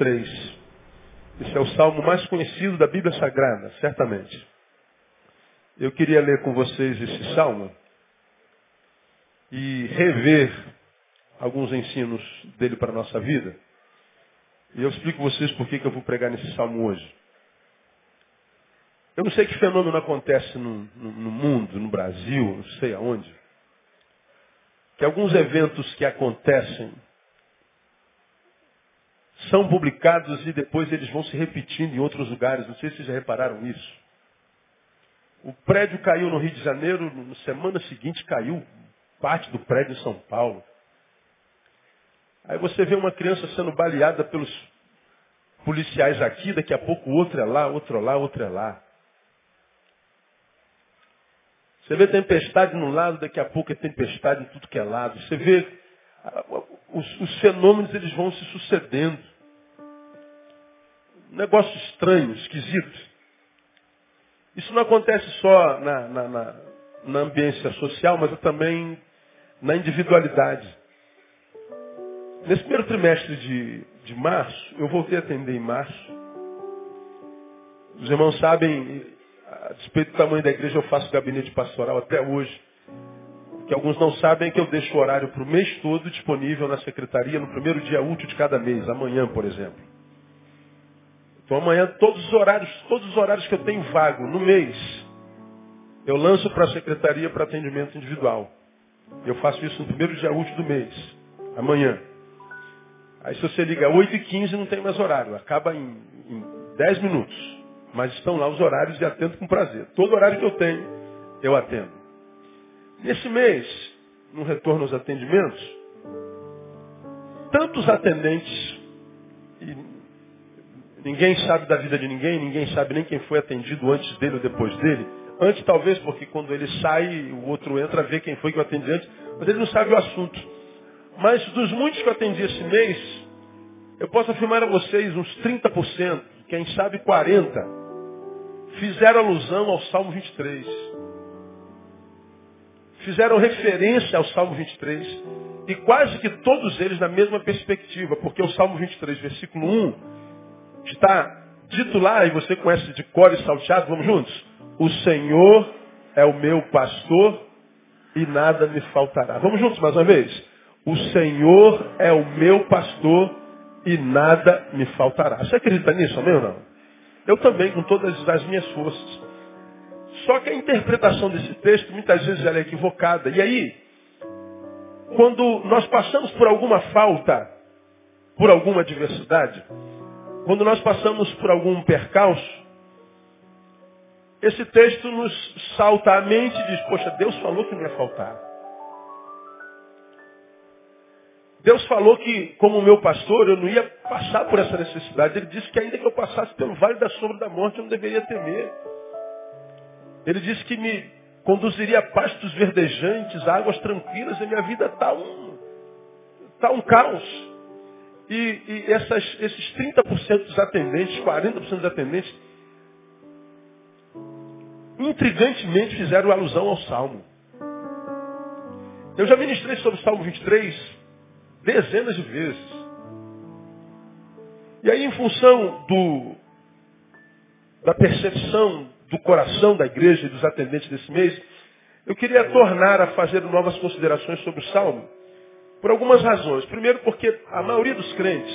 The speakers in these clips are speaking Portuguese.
3. Esse é o salmo mais conhecido da Bíblia Sagrada, certamente. Eu queria ler com vocês esse salmo e rever alguns ensinos dele para a nossa vida. E eu explico vocês por que eu vou pregar nesse salmo hoje. Eu não sei que fenômeno acontece no, no, no mundo, no Brasil, não sei aonde, que alguns eventos que acontecem são publicados e depois eles vão se repetindo em outros lugares. Não sei se vocês já repararam isso. O prédio caiu no Rio de Janeiro, na semana seguinte caiu parte do prédio em São Paulo. Aí você vê uma criança sendo baleada pelos policiais aqui, daqui a pouco outro é lá, outro é lá, outro é lá. Você vê tempestade num lado, daqui a pouco é tempestade em tudo que é lado. Você vê os, os fenômenos eles vão se sucedendo. Um negócio estranho, esquisito. Isso não acontece só na, na, na, na ambiência social, mas também na individualidade. Nesse primeiro trimestre de, de março, eu voltei a atender em março. Os irmãos sabem, a despeito do tamanho da igreja, eu faço gabinete pastoral até hoje. Que alguns não sabem é que eu deixo o horário para o mês todo disponível na secretaria no primeiro dia útil de cada mês, amanhã, por exemplo. Então amanhã todos os horários, todos os horários que eu tenho vago no mês, eu lanço para a secretaria para atendimento individual. Eu faço isso no primeiro dia útil do mês, amanhã. Aí se você liga 8h15 não tem mais horário, acaba em, em 10 minutos. Mas estão lá os horários e atendo com prazer. Todo horário que eu tenho, eu atendo. Nesse mês, no retorno aos atendimentos, tantos atendentes, e ninguém sabe da vida de ninguém, ninguém sabe nem quem foi atendido antes dele ou depois dele. Antes talvez, porque quando ele sai, o outro entra, vê quem foi que eu atendi antes, mas ele não sabe o assunto. Mas dos muitos que eu atendi esse mês, eu posso afirmar a vocês, uns 30%, quem sabe 40%, fizeram alusão ao Salmo 23. Fizeram referência ao Salmo 23. E quase que todos eles na mesma perspectiva, porque o Salmo 23, versículo 1, está dito lá, e você conhece de cor e salteado, vamos juntos? O Senhor é o meu pastor e nada me faltará. Vamos juntos mais uma vez? O Senhor é o meu pastor e nada me faltará. Você acredita nisso, amém ou não? Eu também, com todas as minhas forças. Só que a interpretação desse texto muitas vezes ela é equivocada. E aí, quando nós passamos por alguma falta, por alguma adversidade, quando nós passamos por algum percalço, esse texto nos salta à mente e diz, poxa, Deus falou que não ia faltar. Deus falou que, como meu pastor, eu não ia passar por essa necessidade. Ele disse que ainda que eu passasse pelo vale da sombra da morte, eu não deveria temer. Ele disse que me conduziria a pastos verdejantes, a águas tranquilas, e minha vida está um, tá um caos. E, e essas, esses 30% dos atendentes, 40% dos atendentes, intrigantemente fizeram alusão ao Salmo. Eu já ministrei sobre o Salmo 23 dezenas de vezes. E aí, em função do, da percepção do coração da igreja e dos atendentes desse mês, eu queria tornar a fazer novas considerações sobre o Salmo, por algumas razões. Primeiro, porque a maioria dos crentes,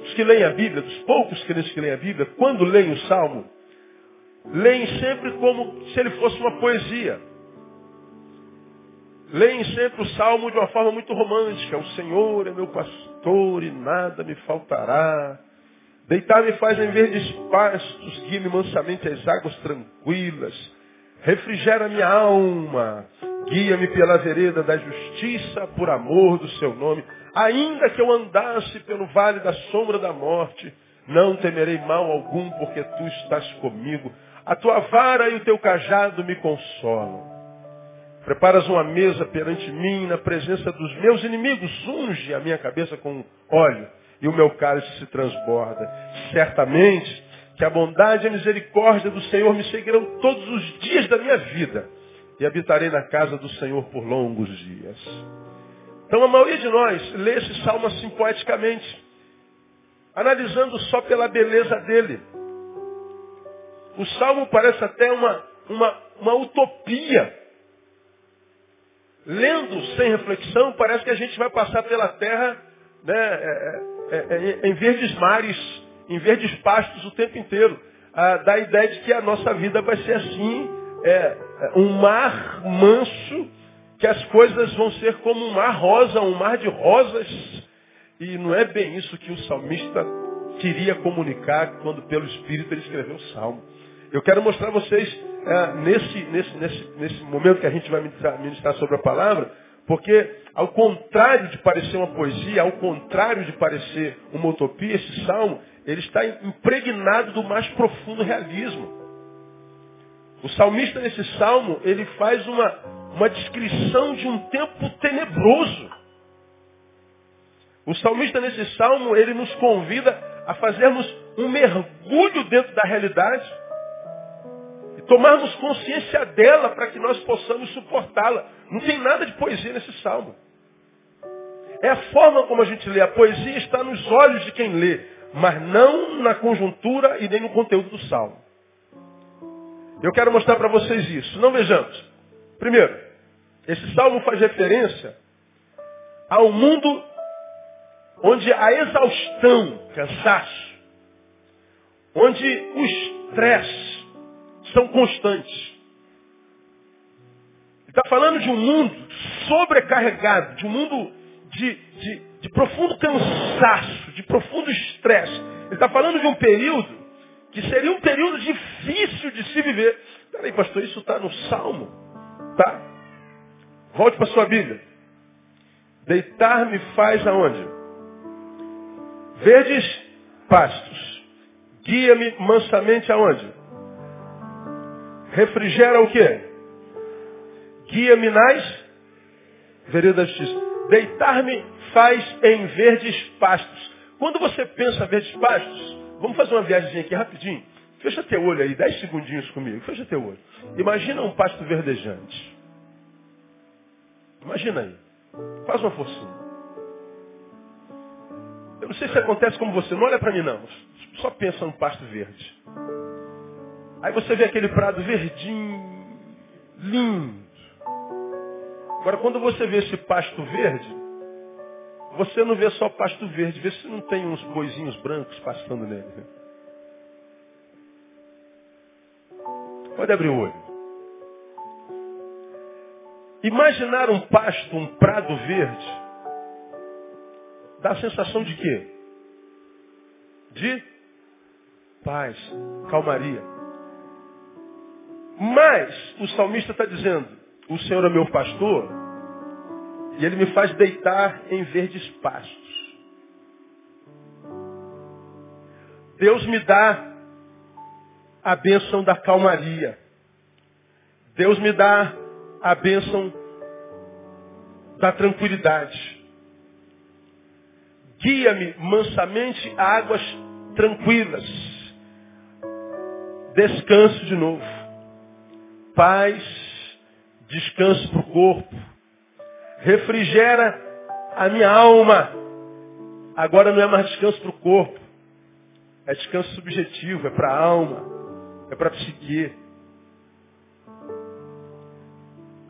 os que leem a Bíblia, dos poucos crentes que leem a Bíblia, quando leem o Salmo, leem sempre como se ele fosse uma poesia. leem sempre o salmo de uma forma muito romântica. O Senhor é meu pastor e nada me faltará. Deitar-me faz em verdes pastos, guia-me mansamente às águas tranquilas. Refrigera minha alma, guia-me pela vereda da justiça, por amor do seu nome. Ainda que eu andasse pelo vale da sombra da morte, não temerei mal algum, porque tu estás comigo. A tua vara e o teu cajado me consolam. Preparas uma mesa perante mim na presença dos meus inimigos. Unge a minha cabeça com óleo e o meu cálice se transborda. Certamente que a bondade e a misericórdia do Senhor me seguirão todos os dias da minha vida e habitarei na casa do Senhor por longos dias. Então a maioria de nós lê esse salmo assim poeticamente, analisando só pela beleza dele. O salmo parece até uma, uma, uma utopia. Lendo sem reflexão, parece que a gente vai passar pela terra né, é, é, é, é em verdes mares, em verdes pastos o tempo inteiro. Ah, dá a ideia de que a nossa vida vai ser assim, é, um mar manso, que as coisas vão ser como um mar rosa, um mar de rosas. E não é bem isso que o salmista queria comunicar quando pelo Espírito ele escreveu o salmo. Eu quero mostrar a vocês, é, nesse, nesse, nesse, nesse momento que a gente vai ministrar sobre a palavra, porque ao contrário de parecer uma poesia, ao contrário de parecer uma utopia, esse salmo, ele está impregnado do mais profundo realismo. O salmista nesse salmo, ele faz uma, uma descrição de um tempo tenebroso. O salmista nesse salmo, ele nos convida a fazermos um mergulho dentro da realidade tomarmos consciência dela para que nós possamos suportá-la. Não tem nada de poesia nesse salmo. É a forma como a gente lê. A poesia está nos olhos de quem lê, mas não na conjuntura e nem no conteúdo do salmo. Eu quero mostrar para vocês isso. Não vejamos. Primeiro, esse salmo faz referência ao mundo onde a exaustão, cansaço, onde o estresse, são constantes. Ele está falando de um mundo sobrecarregado, de um mundo de, de, de profundo cansaço, de profundo estresse. Ele está falando de um período que seria um período difícil de se viver. Peraí, pastor, isso está no Salmo? Tá. Volte para sua Bíblia. Deitar-me faz aonde? Verdes pastos. Guia-me mansamente aonde? refrigera o quê? Guia-me nas veredas da justiça. Deitar-me faz em verdes pastos. Quando você pensa verdes pastos, vamos fazer uma viagem aqui rapidinho. Fecha teu olho aí, dez segundinhos comigo. Fecha teu olho. Imagina um pasto verdejante. Imagina aí. Faz uma forcinha. Eu não sei se acontece como você. Não olha para mim não. Só pensa num pasto verde. Aí você vê aquele prado verdinho, lindo. Agora, quando você vê esse pasto verde, você não vê só pasto verde, vê se não tem uns boizinhos brancos pastando nele. Pode abrir o olho. Imaginar um pasto, um prado verde, dá a sensação de quê? De paz, calmaria. Mas o salmista está dizendo, o Senhor é meu pastor, e ele me faz deitar em verdes pastos. Deus me dá a bênção da calmaria. Deus me dá a bênção da tranquilidade. Guia-me mansamente a águas tranquilas. Descanso de novo paz, descanso para o corpo, refrigera a minha alma. Agora não é mais descanso para o corpo, é descanso subjetivo, é para a alma, é para a psique.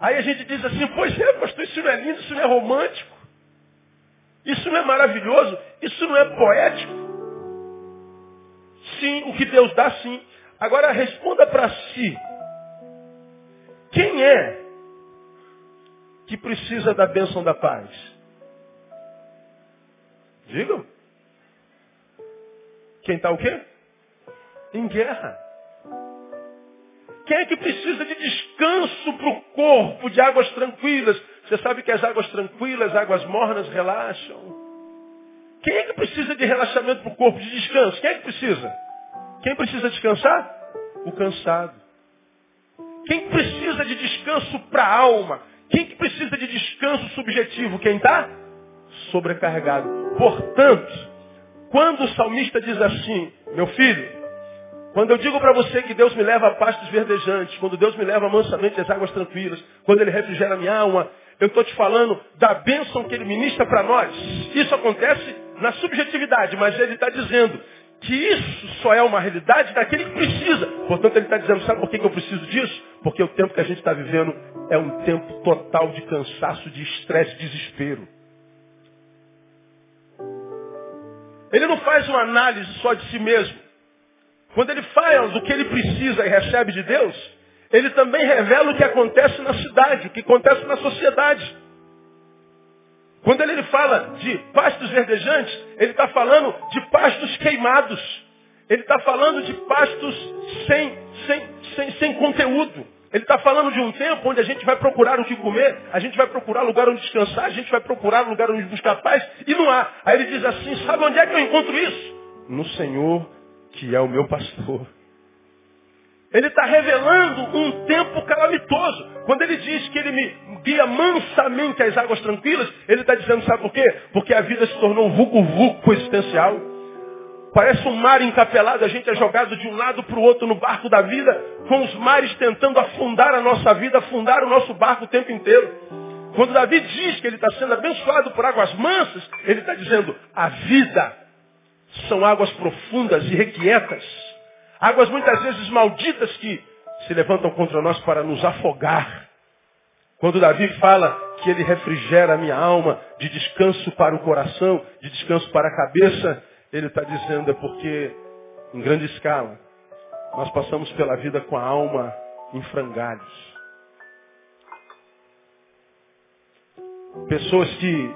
Aí a gente diz assim, pois é, pastor, isso não é lindo, isso não é romântico, isso não é maravilhoso, isso não é poético. Sim, o que Deus dá, sim. Agora responda para si. Quem é que precisa da bênção da paz? Digam. Quem está o quê? Em guerra. Quem é que precisa de descanso para o corpo, de águas tranquilas? Você sabe que as águas tranquilas, águas mornas relaxam. Quem é que precisa de relaxamento para o corpo, de descanso? Quem é que precisa? Quem precisa descansar? O cansado. Quem precisa de descanso para a alma? Quem que precisa de descanso subjetivo? Quem está? Sobrecarregado. Portanto, quando o salmista diz assim, meu filho, quando eu digo para você que Deus me leva a pastos verdejantes, quando Deus me leva mansamente às águas tranquilas, quando Ele refrigera minha alma, eu estou te falando da bênção que Ele ministra para nós. Isso acontece na subjetividade, mas Ele está dizendo que isso só é uma realidade daquele que precisa. Portanto, Ele está dizendo, sabe por que eu preciso disso? Porque o tempo que a gente está vivendo é um tempo total de cansaço, de estresse, de desespero. Ele não faz uma análise só de si mesmo. Quando ele fala do que ele precisa e recebe de Deus, ele também revela o que acontece na cidade, o que acontece na sociedade. Quando ele fala de pastos verdejantes, ele está falando de pastos queimados. Ele está falando de pastos sem, sem, sem, sem conteúdo. Ele está falando de um tempo onde a gente vai procurar o que comer, a gente vai procurar lugar onde descansar, a gente vai procurar lugar onde buscar paz, e não há. Aí ele diz assim, sabe onde é que eu encontro isso? No Senhor que é o meu pastor. Ele está revelando um tempo calamitoso. Quando ele diz que ele me guia mansamente às águas tranquilas, ele está dizendo, sabe por quê? Porque a vida se tornou um vulco-vulco existencial. Parece um mar encapelado, a gente é jogado de um lado para o outro no barco da vida, com os mares tentando afundar a nossa vida, afundar o nosso barco o tempo inteiro. Quando Davi diz que ele está sendo abençoado por águas mansas, ele está dizendo, a vida são águas profundas e requietas. Águas muitas vezes malditas que se levantam contra nós para nos afogar. Quando Davi fala que ele refrigera a minha alma de descanso para o coração, de descanso para a cabeça, ele está dizendo é porque, em grande escala, nós passamos pela vida com a alma em frangalhos. Pessoas que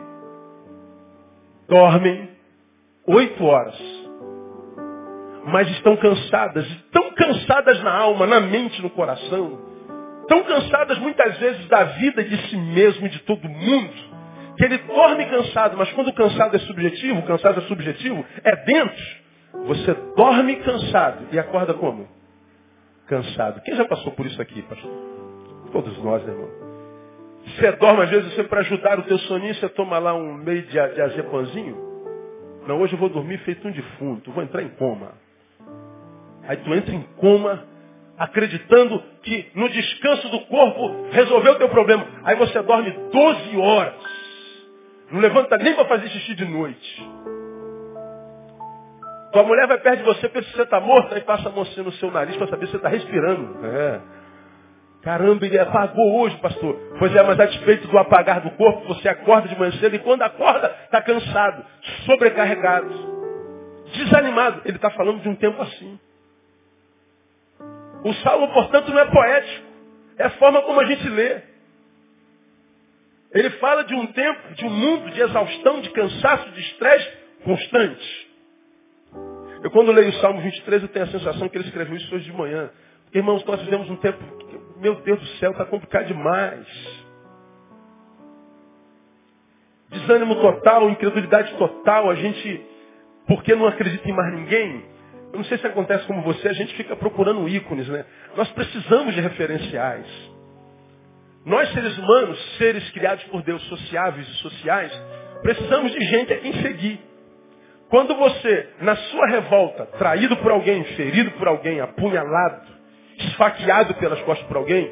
dormem oito horas. Mas estão cansadas, tão cansadas na alma, na mente, no coração, tão cansadas muitas vezes da vida de si mesmo e de todo mundo, que ele dorme cansado, mas quando o cansado é subjetivo, o cansado é subjetivo, é dentro. Você dorme cansado e acorda como? Cansado. Quem já passou por isso aqui, pastor? Todos nós, né, irmão? Você dorme, às vezes, você para ajudar o teu soninho, você toma lá um meio de, de azepanzinho. Não, hoje eu vou dormir feito um defunto, vou entrar em coma. Aí tu entra em coma, acreditando que no descanso do corpo resolveu o teu problema. Aí você dorme 12 horas. Não levanta nem para fazer xixi de noite. Tua mulher vai perto de você, pensa que você está morto, aí passa a mãozinha no seu nariz para saber se você está respirando. É. Caramba, ele apagou hoje, pastor. Pois é, mas a despeito do apagar do corpo, você acorda de manhã cedo e quando acorda, está cansado, sobrecarregado, desanimado. Ele está falando de um tempo assim. O salmo, portanto, não é poético. É a forma como a gente lê. Ele fala de um tempo, de um mundo de exaustão, de cansaço, de estresse constante. Eu quando leio o Salmo 23, eu tenho a sensação que ele escreveu isso hoje de manhã. Irmãos, nós vivemos um tempo meu Deus do céu, está complicado demais. Desânimo total, incredulidade total, a gente, porque não acredita em mais ninguém, eu não sei se acontece como você, a gente fica procurando ícones, né? Nós precisamos de referenciais. Nós, seres humanos, seres criados por Deus, sociáveis e sociais, precisamos de gente a quem seguir. Quando você, na sua revolta, traído por alguém, ferido por alguém, apunhalado, esfaqueado pelas costas por alguém,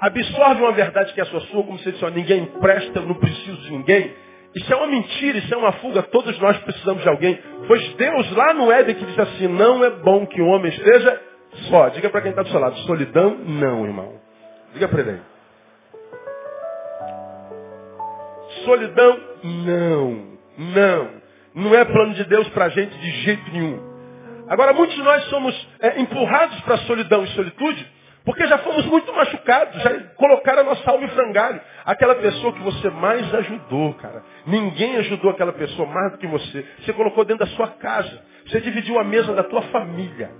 absorve uma verdade que é sua sua, como se disse, ó, ninguém presta, eu não preciso de ninguém. Isso é uma mentira, isso é uma fuga, todos nós precisamos de alguém. Pois Deus lá no Éden que diz assim, não é bom que o homem esteja só. Diga para quem está do seu lado, solidão, não, irmão. Diga para ele. Solidão, não, não. Não é plano de Deus para a gente de jeito nenhum. Agora, muitos de nós somos é, empurrados para a solidão e solitude Porque já fomos muito machucados, já colocaram a nossa alma em frangalho. Aquela pessoa que você mais ajudou, cara. Ninguém ajudou aquela pessoa mais do que você. Você colocou dentro da sua casa. Você dividiu a mesa da tua família.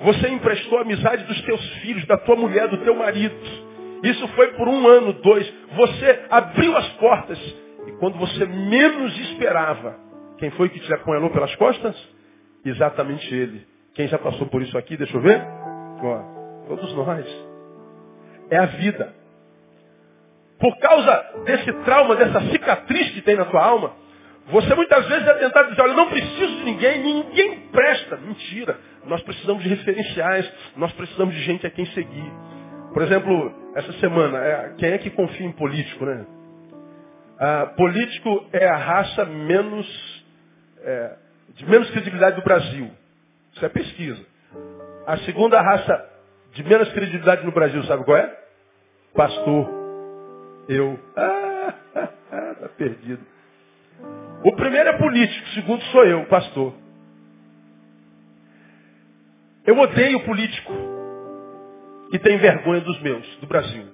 Você emprestou a amizade dos teus filhos, da tua mulher, do teu marido. Isso foi por um ano, dois. Você abriu as portas. E quando você menos esperava, quem foi que te apunhalou pelas costas? Exatamente ele. Quem já passou por isso aqui, deixa eu ver? Todos nós. É a vida. Por causa desse trauma, dessa cicatriz que tem na tua alma, você muitas vezes é tentado dizer, olha, não preciso de ninguém, ninguém presta. Mentira. Nós precisamos de referenciais, nós precisamos de gente a quem seguir. Por exemplo, essa semana, é, quem é que confia em político, né? Ah, político é a raça menos, é, de menos credibilidade do Brasil. Isso é pesquisa. A segunda raça de menos credibilidade no Brasil, sabe qual é? Pastor. Eu. Ah, tá perdido. O primeiro é político, o segundo sou eu, pastor. Eu odeio político que tem vergonha dos meus, do Brasil.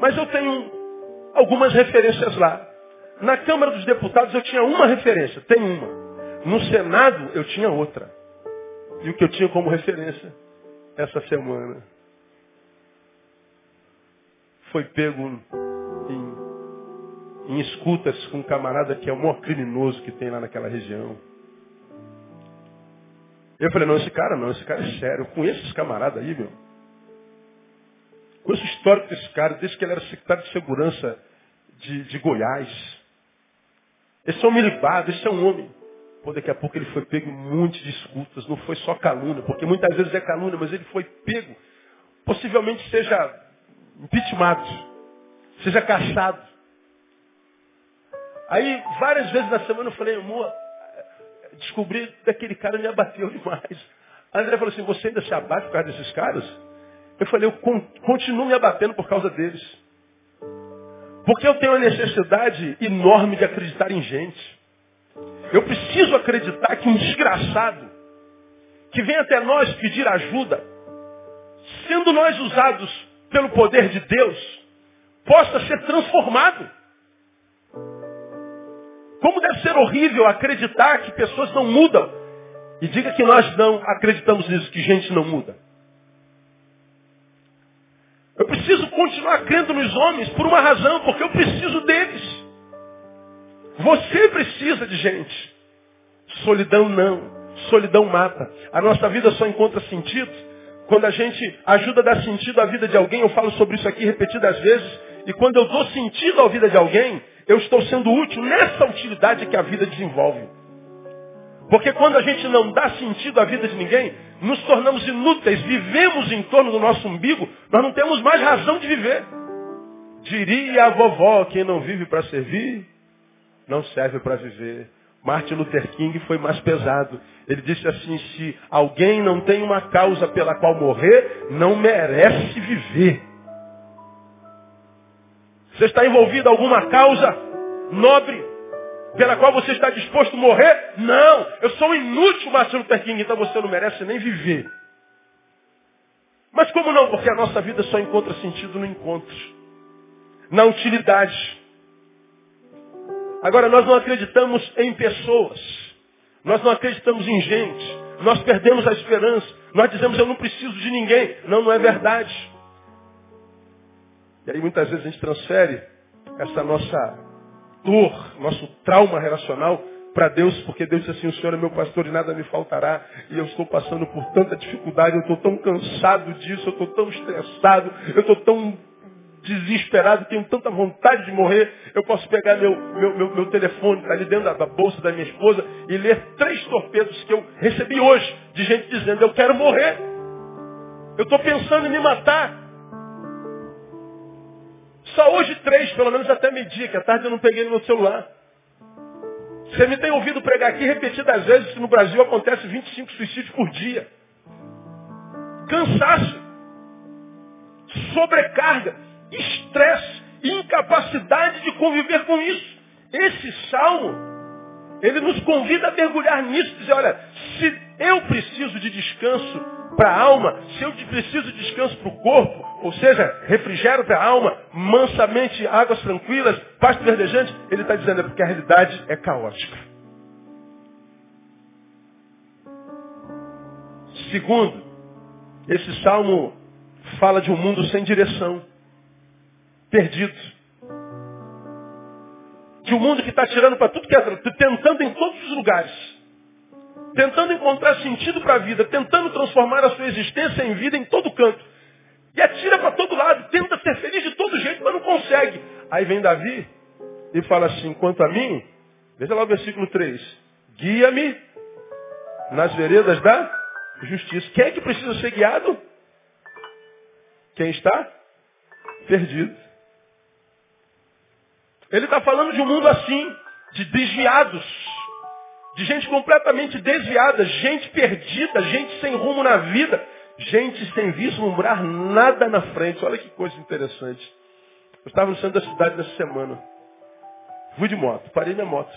Mas eu tenho algumas referências lá. Na Câmara dos Deputados eu tinha uma referência, tem uma. No Senado eu tinha outra. E o que eu tinha como referência essa semana foi pego em, em escutas com um camarada que é o maior criminoso que tem lá naquela região. Eu falei, não, esse cara não, esse cara é sério. Eu conheço esse camarada aí, meu. Conheço o histórico desse cara, desde que ele era secretário de segurança de, de Goiás. Esse é um milibado, esse é um homem. Pô, daqui a pouco ele foi pego em de escutas. Não foi só calúnia, porque muitas vezes é calúnia, mas ele foi pego. Possivelmente seja impeachmentado, seja caçado. Aí, várias vezes na semana eu falei, amor, descobri que aquele cara me abateu demais. A André falou assim, você ainda se abate por causa desses caras? Eu falei, eu continuo me abatendo por causa deles. Porque eu tenho a necessidade enorme de acreditar em gente. Eu preciso acreditar que um desgraçado que vem até nós pedir ajuda, sendo nós usados pelo poder de Deus, possa ser transformado. Como deve ser horrível acreditar que pessoas não mudam. E diga que nós não acreditamos nisso, que gente não muda. Eu preciso continuar crendo nos homens por uma razão, porque eu preciso deles. Você precisa de gente. Solidão não. Solidão mata. A nossa vida só encontra sentido quando a gente ajuda a dar sentido à vida de alguém. Eu falo sobre isso aqui repetidas vezes. E quando eu dou sentido à vida de alguém, eu estou sendo útil nessa utilidade que a vida desenvolve. Porque quando a gente não dá sentido à vida de ninguém, nos tornamos inúteis, vivemos em torno do nosso umbigo, nós não temos mais razão de viver. Diria a vovó, quem não vive para servir, não serve para viver. Martin Luther King foi mais pesado. Ele disse assim, se alguém não tem uma causa pela qual morrer, não merece viver. Você está envolvido em alguma causa nobre pela qual você está disposto a morrer? Não, eu sou inútil, Martin Luther King, então você não merece nem viver. Mas como não? Porque a nossa vida só encontra sentido no encontro, na utilidade. Agora, nós não acreditamos em pessoas. Nós não acreditamos em gente. Nós perdemos a esperança. Nós dizemos, eu não preciso de ninguém. Não, não é verdade. E aí muitas vezes a gente transfere essa nossa dor, nosso trauma relacional para Deus, porque Deus diz assim, o Senhor é meu pastor e nada me faltará. E eu estou passando por tanta dificuldade, eu estou tão cansado disso, eu estou tão estressado, eu estou tão desesperado, tenho tanta vontade de morrer, eu posso pegar meu, meu, meu, meu telefone, está ali dentro da, da, bolsa da minha esposa, e ler três torpedos que eu recebi hoje, de gente dizendo, eu quero morrer. Eu estou pensando em me matar. Só hoje três, pelo menos até meio-dia, que à tarde eu não peguei no meu celular. Você me tem ouvido pregar aqui repetidas vezes que no Brasil acontece 25 suicídios por dia. Cansaço. Sobrecarga estresse, incapacidade de conviver com isso. Esse salmo, ele nos convida a mergulhar nisso, dizer, olha, se eu preciso de descanso, para a alma, se eu preciso de descanso para o corpo, ou seja, refrigério para a alma, mansamente, águas tranquilas, pasto verdejante, ele está dizendo é porque a realidade é caótica. Segundo, esse salmo fala de um mundo sem direção, perdido. De um mundo que está tirando para tudo que é, tentando em todos os lugares tentando encontrar sentido para a vida, tentando transformar a sua existência em vida em todo canto. E atira para todo lado, tenta ser feliz de todo jeito, mas não consegue. Aí vem Davi e fala assim, quanto a mim, veja lá o versículo 3, guia-me nas veredas da justiça. Quem é que precisa ser guiado? Quem está? Perdido. Ele está falando de um mundo assim, de desviados de gente completamente desviada, gente perdida, gente sem rumo na vida, gente sem vislumbrar nada na frente. Olha que coisa interessante. Eu estava no centro da cidade nessa semana. Fui de moto, parei minha moto.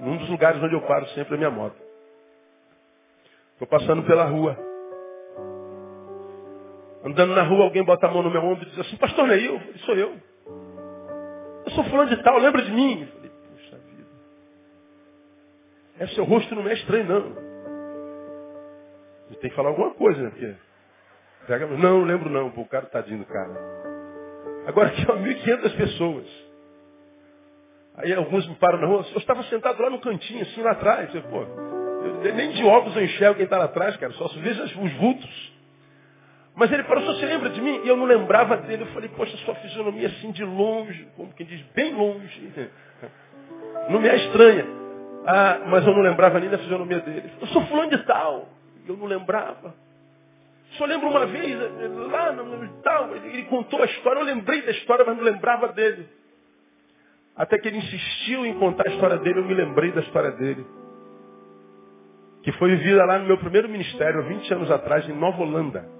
Num dos lugares onde eu paro sempre é minha moto. Estou passando pela rua. Andando na rua, alguém bota a mão no meu ombro e diz assim, pastor Neil, falei, sou eu. Eu sou fulano de tal, lembra de mim? É, seu rosto não é estranho, não. Você tem que falar alguma coisa, né? Porque... Pega... Não, lembro não. Pô, o cara tadinho do cara. Agora ó, 1.500 pessoas. Aí alguns me param na rua. Eu estava sentado lá no cantinho, assim, lá atrás. Eu, pô, eu, nem de óculos eu enxergo quem está lá atrás, cara. Só vejo os vultos. Mas ele parou, você lembra de mim? E eu não lembrava dele. Eu falei, poxa, sua fisionomia assim de longe, como quem diz, bem longe. Não me é estranha. Ah, mas eu não lembrava nem da fisionomia dele. Eu sou fulano de tal. Eu não lembrava. Só lembro uma vez, lá no tal, ele contou a história, eu lembrei da história, mas não lembrava dele. Até que ele insistiu em contar a história dele, eu me lembrei da história dele. Que foi vivida lá no meu primeiro ministério, 20 anos atrás, em Nova Holanda.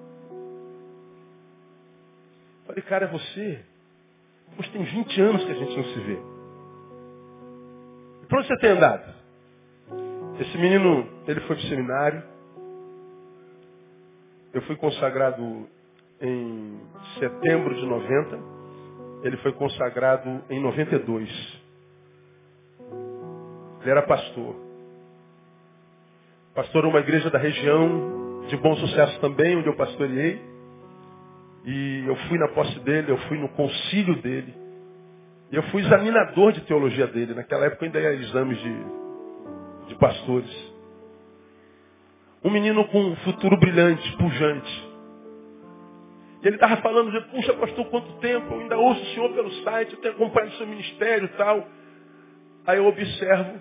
Falei, cara, é você? Pois tem 20 anos que a gente não se vê. Para onde você tem andado? Esse menino, ele foi para o seminário. Eu fui consagrado em setembro de 90. Ele foi consagrado em 92. Ele era pastor. Pastor uma igreja da região, de bom sucesso também, onde eu pastoreei. E eu fui na posse dele, eu fui no concílio dele. E eu fui examinador de teologia dele. Naquela época ainda ia exames de, de pastores. Um menino com um futuro brilhante, pujante. E ele estava falando, puxa pastor, quanto tempo, eu ainda ouço o senhor pelo site, eu tenho acompanhado o seu ministério e tal. Aí eu observo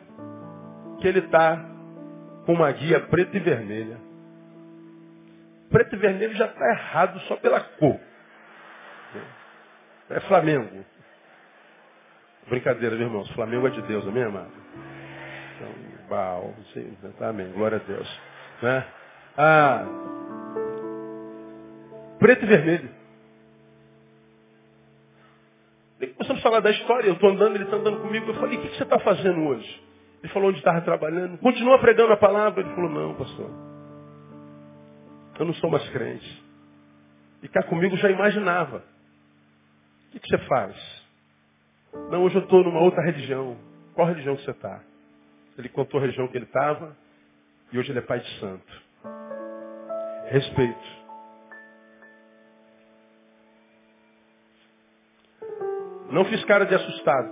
que ele está com uma guia preta e vermelha. Preto e vermelho já está errado só pela cor. É Flamengo. Brincadeira, meus irmãos. Flamengo é de Deus, amém, amado? Então, Baal, sim, amém. Glória a Deus. Né? Ah, preto e vermelho. E começamos a falar da história. Eu estou andando, ele está andando comigo. Eu falei, o que, que você está fazendo hoje? Ele falou onde estava trabalhando. Continua pregando a palavra. Ele falou, não, pastor. Eu não sou mais crente. E cá comigo já imaginava. O que, que você faz? Não, hoje eu estou numa outra religião. Qual religião que você está? Ele contou a religião que ele estava e hoje ele é pai de santo. Respeito. Não fiz cara de assustado.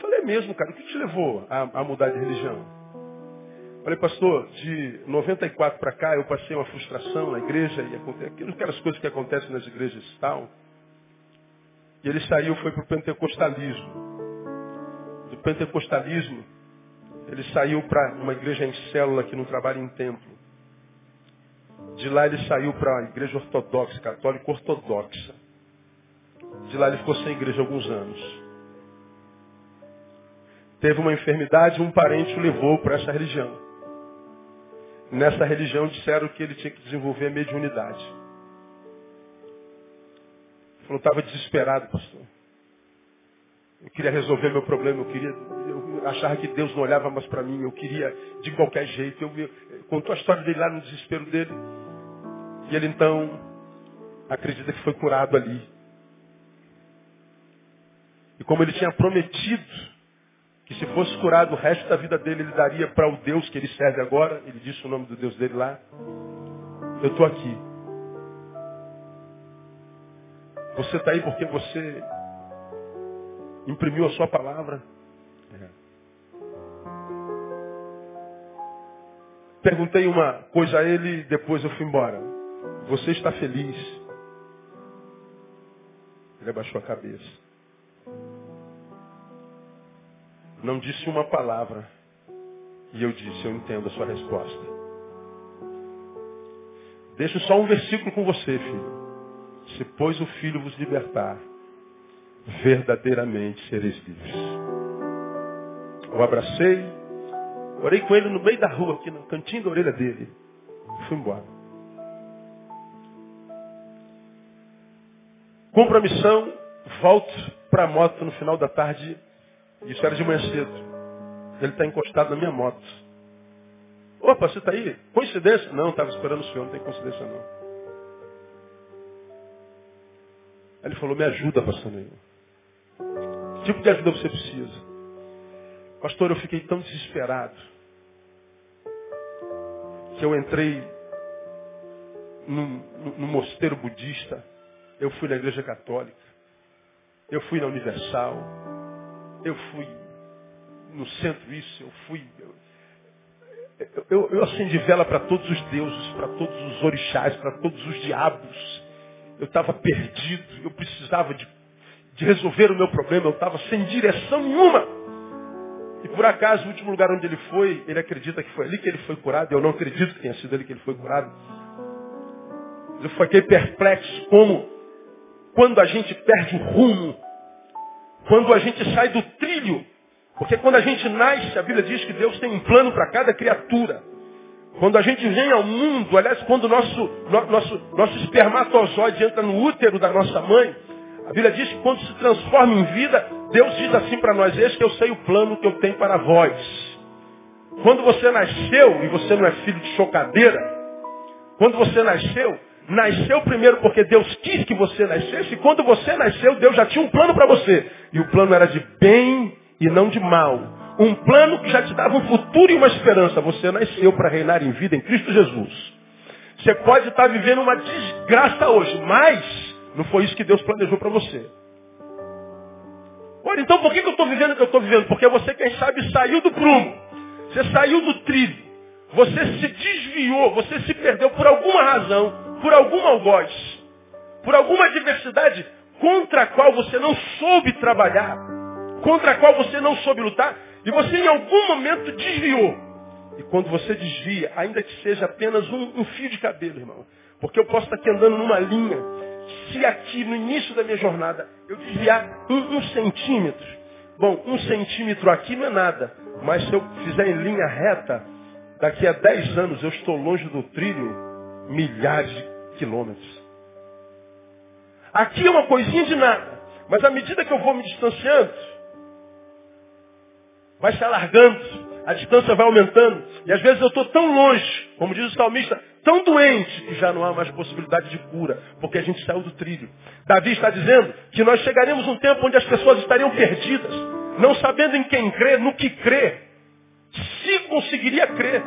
Falei mesmo, cara, o que te levou a, a mudar de religião? Falei, pastor, de 94 para cá eu passei uma frustração na igreja e aquelas coisas que acontecem nas igrejas e tal. E ele saiu, foi para o pentecostalismo. Do pentecostalismo, ele saiu para uma igreja em célula que não trabalha em templo. De lá ele saiu para a igreja ortodoxa, católica ortodoxa. De lá ele ficou sem igreja alguns anos. Teve uma enfermidade, um parente o levou para essa religião. Nessa religião disseram que ele tinha que desenvolver a mediunidade. Eu estava desesperado, pastor. Eu queria resolver meu problema, eu queria. Eu achava que Deus não olhava mais para mim, eu queria de qualquer jeito. Eu, eu, contou a história dele lá no desespero dele. E ele então acredita que foi curado ali. E como ele tinha prometido que se fosse curado o resto da vida dele, ele daria para o Deus que ele serve agora, ele disse o nome do Deus dele lá. Eu estou aqui. Você está aí porque você imprimiu a sua palavra. Perguntei uma coisa a ele, depois eu fui embora. Você está feliz? Ele abaixou a cabeça. Não disse uma palavra. E eu disse, eu entendo a sua resposta. Deixo só um versículo com você, filho. Se pois o filho vos libertar, verdadeiramente sereis livres. Eu abracei, orei com ele no meio da rua, aqui no cantinho da orelha dele. Fui embora. Cumpro a missão, volto para a moto no final da tarde. Isso era de manhã cedo. Ele está encostado na minha moto. Opa, você está aí? Coincidência? Não, estava esperando o senhor, não tem coincidência não. Aí ele falou, me ajuda, pastor Neil. Que tipo de ajuda você precisa? Pastor, eu fiquei tão desesperado que eu entrei num, num mosteiro budista, eu fui na igreja católica, eu fui na Universal, eu fui no centro isso, eu fui. Eu, eu, eu acendi vela para todos os deuses, para todos os orixás, para todos os diabos. Eu estava perdido, eu precisava de, de resolver o meu problema, eu estava sem direção nenhuma. E por acaso, o último lugar onde ele foi, ele acredita que foi ali que ele foi curado, eu não acredito que tenha sido ali que ele foi curado. Eu fiquei perplexo como quando a gente perde o rumo, quando a gente sai do trilho, porque quando a gente nasce, a Bíblia diz que Deus tem um plano para cada criatura. Quando a gente vem ao mundo, aliás, quando o nosso, nosso, nosso espermatozoide entra no útero da nossa mãe, a Bíblia diz que quando se transforma em vida, Deus diz assim para nós, este eu sei o plano que eu tenho para vós. Quando você nasceu, e você não é filho de chocadeira, quando você nasceu, nasceu primeiro porque Deus quis que você nascesse, e quando você nasceu, Deus já tinha um plano para você. E o plano era de bem e não de mal. Um plano que já te dava um futuro e uma esperança. Você nasceu para reinar em vida em Cristo Jesus. Você pode estar vivendo uma desgraça hoje, mas não foi isso que Deus planejou para você. Olha, então por que, eu estou vivendo o que eu estou vivendo? Porque você, quem sabe, saiu do prumo. Você saiu do trilho. Você se desviou, você se perdeu por alguma razão, por algum algoz, por alguma adversidade contra a qual você não soube trabalhar, contra a qual você não soube lutar, e você em algum momento desviou. E quando você desvia, ainda que seja apenas um, um fio de cabelo, irmão, porque eu posso estar aqui andando numa linha, se aqui no início da minha jornada eu desviar um, um centímetro, bom, um centímetro aqui não é nada, mas se eu fizer em linha reta, daqui a 10 anos eu estou longe do trilho milhares de quilômetros. Aqui é uma coisinha de nada, mas à medida que eu vou me distanciando, vai se alargando, a distância vai aumentando. E às vezes eu estou tão longe, como diz o salmista, tão doente que já não há mais possibilidade de cura, porque a gente saiu do trilho. Davi está dizendo que nós chegaremos um tempo onde as pessoas estariam perdidas, não sabendo em quem crer, no que crer, se conseguiria crer.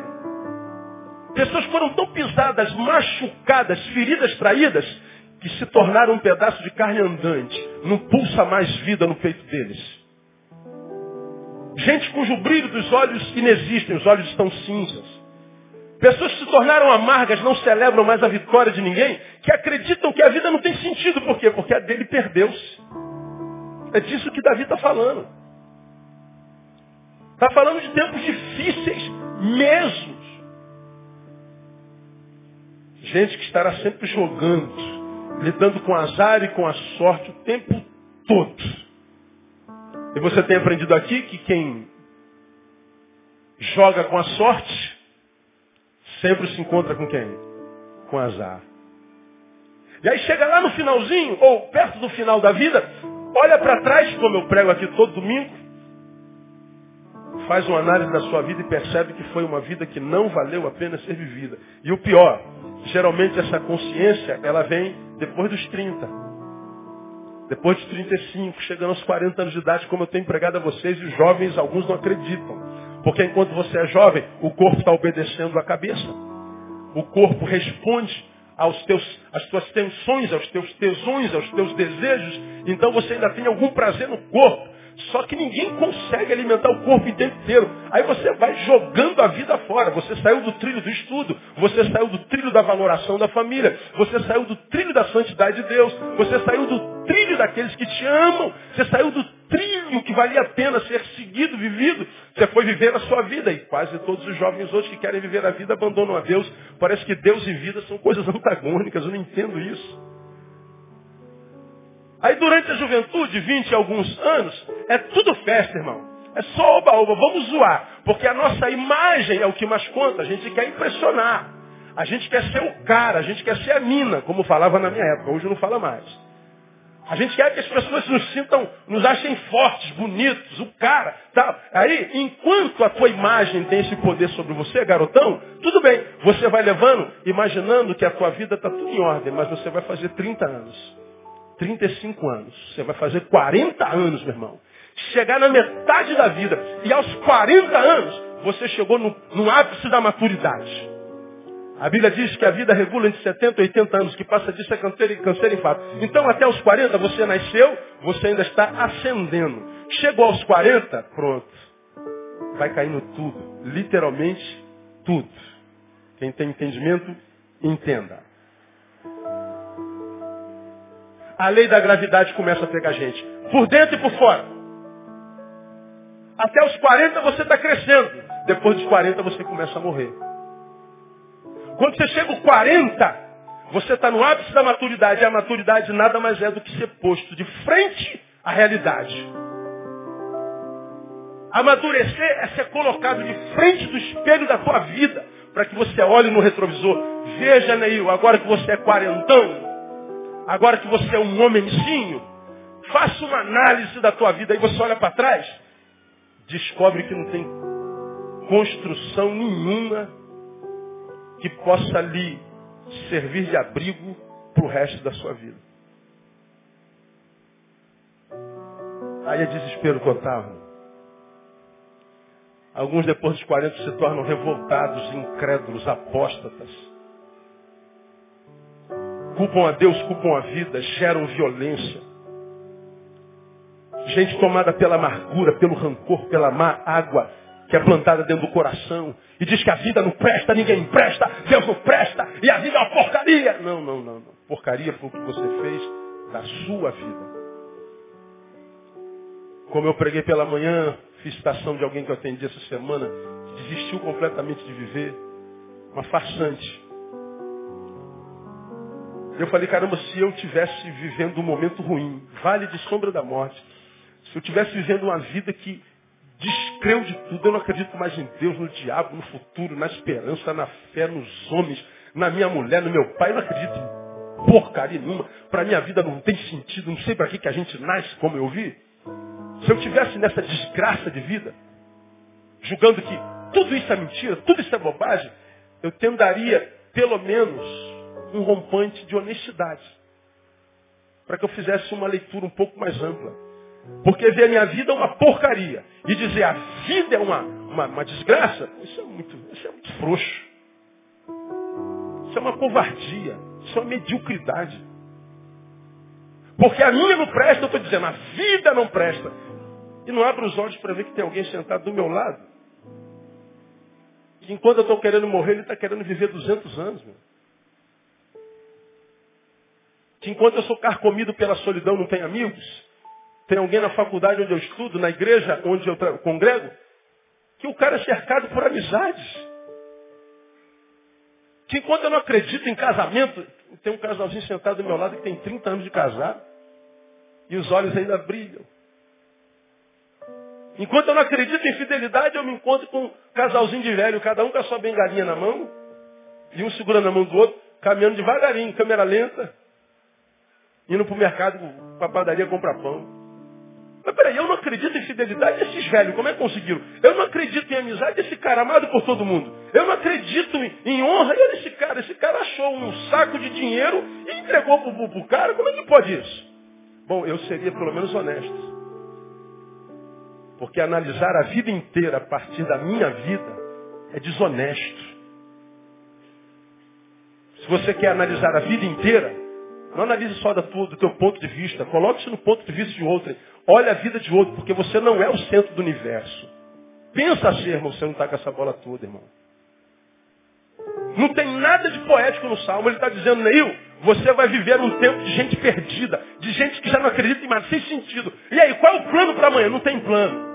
Pessoas foram tão pisadas, machucadas, feridas, traídas, que se tornaram um pedaço de carne andante. Não pulsa mais vida no peito deles. Gente cujo brilho dos olhos inexistem, os olhos estão cinzas. Pessoas que se tornaram amargas, não celebram mais a vitória de ninguém, que acreditam que a vida não tem sentido. Por quê? Porque a dele perdeu-se. É disso que Davi está falando. Está falando de tempos difíceis mesmo. Gente que estará sempre jogando, lidando com azar e com a sorte o tempo todo. E você tem aprendido aqui que quem joga com a sorte sempre se encontra com quem? Com azar. E aí chega lá no finalzinho, ou perto do final da vida, olha para trás, como eu prego aqui todo domingo, faz uma análise da sua vida e percebe que foi uma vida que não valeu a pena ser vivida. E o pior, geralmente essa consciência, ela vem depois dos 30. Depois dos 35, chegando aos 40 anos de idade, como eu tenho empregado a vocês, e os jovens, alguns não acreditam. Porque enquanto você é jovem, o corpo está obedecendo à cabeça. O corpo responde aos teus, às tuas tensões, aos teus tesões, aos teus desejos. Então você ainda tem algum prazer no corpo. Só que ninguém consegue alimentar o corpo inteiro. Aí você vai jogando a vida fora. Você saiu do trilho do estudo. Você saiu do trilho da valoração da família. Você saiu do trilho da santidade de Deus. Você saiu do trilho daqueles que te amam. Você saiu do trilho que valia a pena ser seguido, vivido. Você foi viver a sua vida. E quase todos os jovens hoje que querem viver a vida abandonam a Deus. Parece que Deus e vida são coisas antagônicas. Eu não entendo isso. Aí durante a juventude, 20 e alguns anos, é tudo festa, irmão. É só oba-oba, vamos zoar. Porque a nossa imagem é o que mais conta. A gente quer impressionar. A gente quer ser o cara, a gente quer ser a mina, como falava na minha época. Hoje não fala mais. A gente quer que as pessoas nos sintam, nos achem fortes, bonitos, o cara. Tá? Aí, enquanto a tua imagem tem esse poder sobre você, garotão, tudo bem. Você vai levando, imaginando que a tua vida está tudo em ordem, mas você vai fazer 30 anos. 35 anos. Você vai fazer 40 anos, meu irmão. Chegar na metade da vida. E aos 40 anos, você chegou no, no ápice da maturidade. A Bíblia diz que a vida regula entre 70 e 80 anos, que passa disso é câncer, câncer e infarto. Então, até os 40, você nasceu, você ainda está ascendendo. Chegou aos 40, pronto. Vai caindo tudo. Literalmente, tudo. Quem tem entendimento, entenda. A lei da gravidade começa a pegar a gente. Por dentro e por fora. Até os 40 você está crescendo. Depois dos 40 você começa a morrer. Quando você chega aos 40, você está no ápice da maturidade. E a maturidade nada mais é do que ser posto de frente à realidade. Amadurecer é ser colocado de frente do espelho da tua vida. Para que você olhe no retrovisor. Veja, Neil, agora que você é quarentão, agora que você é um homenzinho, faça uma análise da tua vida. Aí você olha para trás, descobre que não tem construção nenhuma que possa lhe servir de abrigo para o resto da sua vida. Aí é desespero total. Alguns depois dos 40 se tornam revoltados, incrédulos, apóstatas culpam a Deus, culpam a vida, geram violência. Gente tomada pela amargura, pelo rancor, pela má água que é plantada dentro do coração e diz que a vida não presta, ninguém presta, Deus não presta e a vida é uma porcaria. Não, não, não, não. Porcaria foi o que você fez da sua vida. Como eu preguei pela manhã, fiz citação de alguém que eu atendi essa semana, que desistiu completamente de viver, uma farsante. Eu falei, caramba, se eu tivesse vivendo um momento ruim, vale de sombra da morte, se eu tivesse vivendo uma vida que descreu de tudo, eu não acredito mais em Deus, no diabo, no futuro, na esperança, na fé, nos homens, na minha mulher, no meu pai, eu não acredito em porcaria nenhuma. Para minha vida não tem sentido, não sei para que, que a gente nasce, como eu vi. Se eu tivesse nessa desgraça de vida, julgando que tudo isso é mentira, tudo isso é bobagem, eu tentaria, pelo menos, um rompante de honestidade. Para que eu fizesse uma leitura um pouco mais ampla. Porque ver a minha vida é uma porcaria. E dizer a vida é uma, uma, uma desgraça, isso é, muito, isso é muito frouxo. Isso é uma covardia. Isso é uma mediocridade. Porque a minha não presta, eu estou dizendo, a vida não presta. E não abro os olhos para ver que tem alguém sentado do meu lado. Que enquanto eu estou querendo morrer, ele está querendo viver 200 anos. Meu que enquanto eu sou carcomido pela solidão, não tenho amigos, tem alguém na faculdade onde eu estudo, na igreja onde eu congrego, que o cara é cercado por amizades. Que enquanto eu não acredito em casamento, tem um casalzinho sentado do meu lado que tem 30 anos de casado, e os olhos ainda brilham. Enquanto eu não acredito em fidelidade, eu me encontro com um casalzinho de velho, cada um com a sua bengalinha na mão, e um segurando a mão do outro, caminhando devagarinho, câmera lenta, indo para o mercado, para a padaria comprar pão. Mas peraí, eu não acredito em fidelidade desses velhos, como é que conseguiram? Eu não acredito em amizade desse cara amado por todo mundo. Eu não acredito em, em honra. E olha esse cara, esse cara achou um saco de dinheiro e entregou pro, pro cara, como é que pode isso? Bom, eu seria pelo menos honesto. Porque analisar a vida inteira a partir da minha vida é desonesto. Se você quer analisar a vida inteira, não analise só do teu ponto de vista. Coloque-se no ponto de vista de outro. Olha a vida de outro, porque você não é o centro do universo. Pensa ser, irmão, você não está com essa bola toda, irmão. Não tem nada de poético no Salmo. Ele está dizendo, Neil, você vai viver um tempo de gente perdida, de gente que já não acredita em mais, sem sentido. E aí, qual é o plano para amanhã? Não tem plano.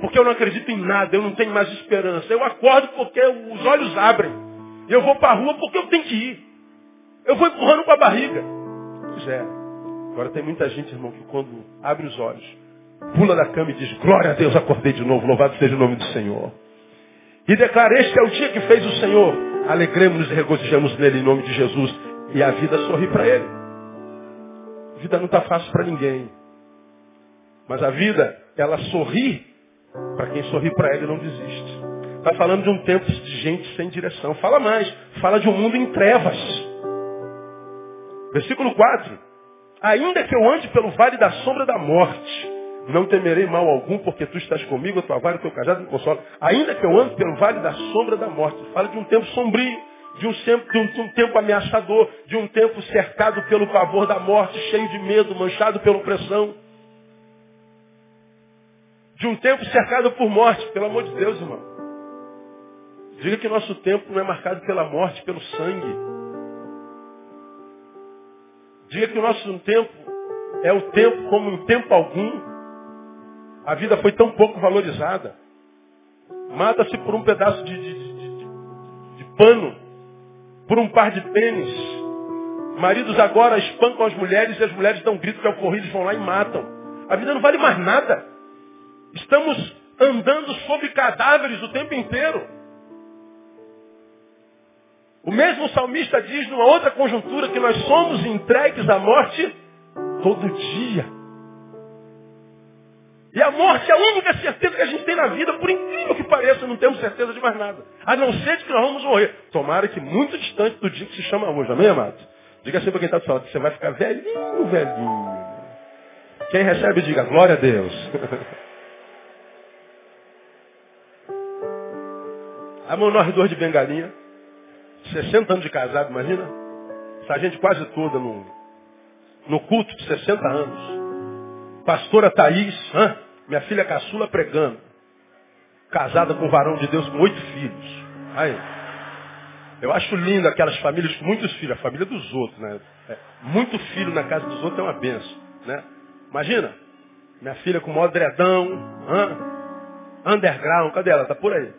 Porque eu não acredito em nada, eu não tenho mais esperança. Eu acordo porque os olhos abrem. Eu vou para a rua porque eu tenho que ir. Eu vou empurrando com a barriga. Pois é. Agora tem muita gente, irmão, que quando abre os olhos, pula da cama e diz, glória a Deus, acordei de novo, louvado seja o nome do Senhor. E declara, este é o dia que fez o Senhor. Alegremos-nos e regozijamos nele em nome de Jesus. E a vida sorri para ele. A vida não está fácil para ninguém. Mas a vida, ela sorri para quem sorri para ele não desiste. Está falando de um tempo de gente sem direção. Fala mais. Fala de um mundo em trevas. Versículo 4. Ainda que eu ande pelo vale da sombra da morte, não temerei mal algum, porque tu estás comigo, a tua vara o teu cajado me consolam. Ainda que eu ande pelo vale da sombra da morte. Fala de um tempo sombrio, de um, de, um, de um tempo ameaçador, de um tempo cercado pelo pavor da morte, cheio de medo, manchado pela opressão. De um tempo cercado por morte, pelo amor de Deus, irmão. Diga que nosso tempo não é marcado pela morte, pelo sangue. Diga que o nosso tempo é o tempo como em tempo algum. A vida foi tão pouco valorizada. Mata-se por um pedaço de, de, de, de, pano, por um par de tênis. Maridos agora espancam as mulheres e as mulheres dão um grito que é o eles vão lá e matam. A vida não vale mais nada. Estamos andando sobre cadáveres o tempo inteiro. O mesmo salmista diz numa outra conjuntura que nós somos entregues à morte todo dia. E a morte é a única certeza que a gente tem na vida, por incrível que pareça, não temos certeza de mais nada. A não ser de que nós vamos morrer. Tomara que muito distante do dia que se chama hoje, amém, amado? Diga assim para quem está do lado, você vai ficar velhinho, velhinho. Quem recebe, diga, glória a Deus. a nós dois de bengalinha. 60 anos de casado, imagina? Essa gente quase toda no, no culto de 60 anos. Pastora Thaís, minha filha caçula pregando. Casada com um varão de Deus com oito filhos. Aí. Eu acho lindo aquelas famílias com muitos filhos, a família dos outros, né? É, muito filho na casa dos outros é uma benção, né? Imagina, minha filha com maior dredão, underground, cadê ela? Tá por aí.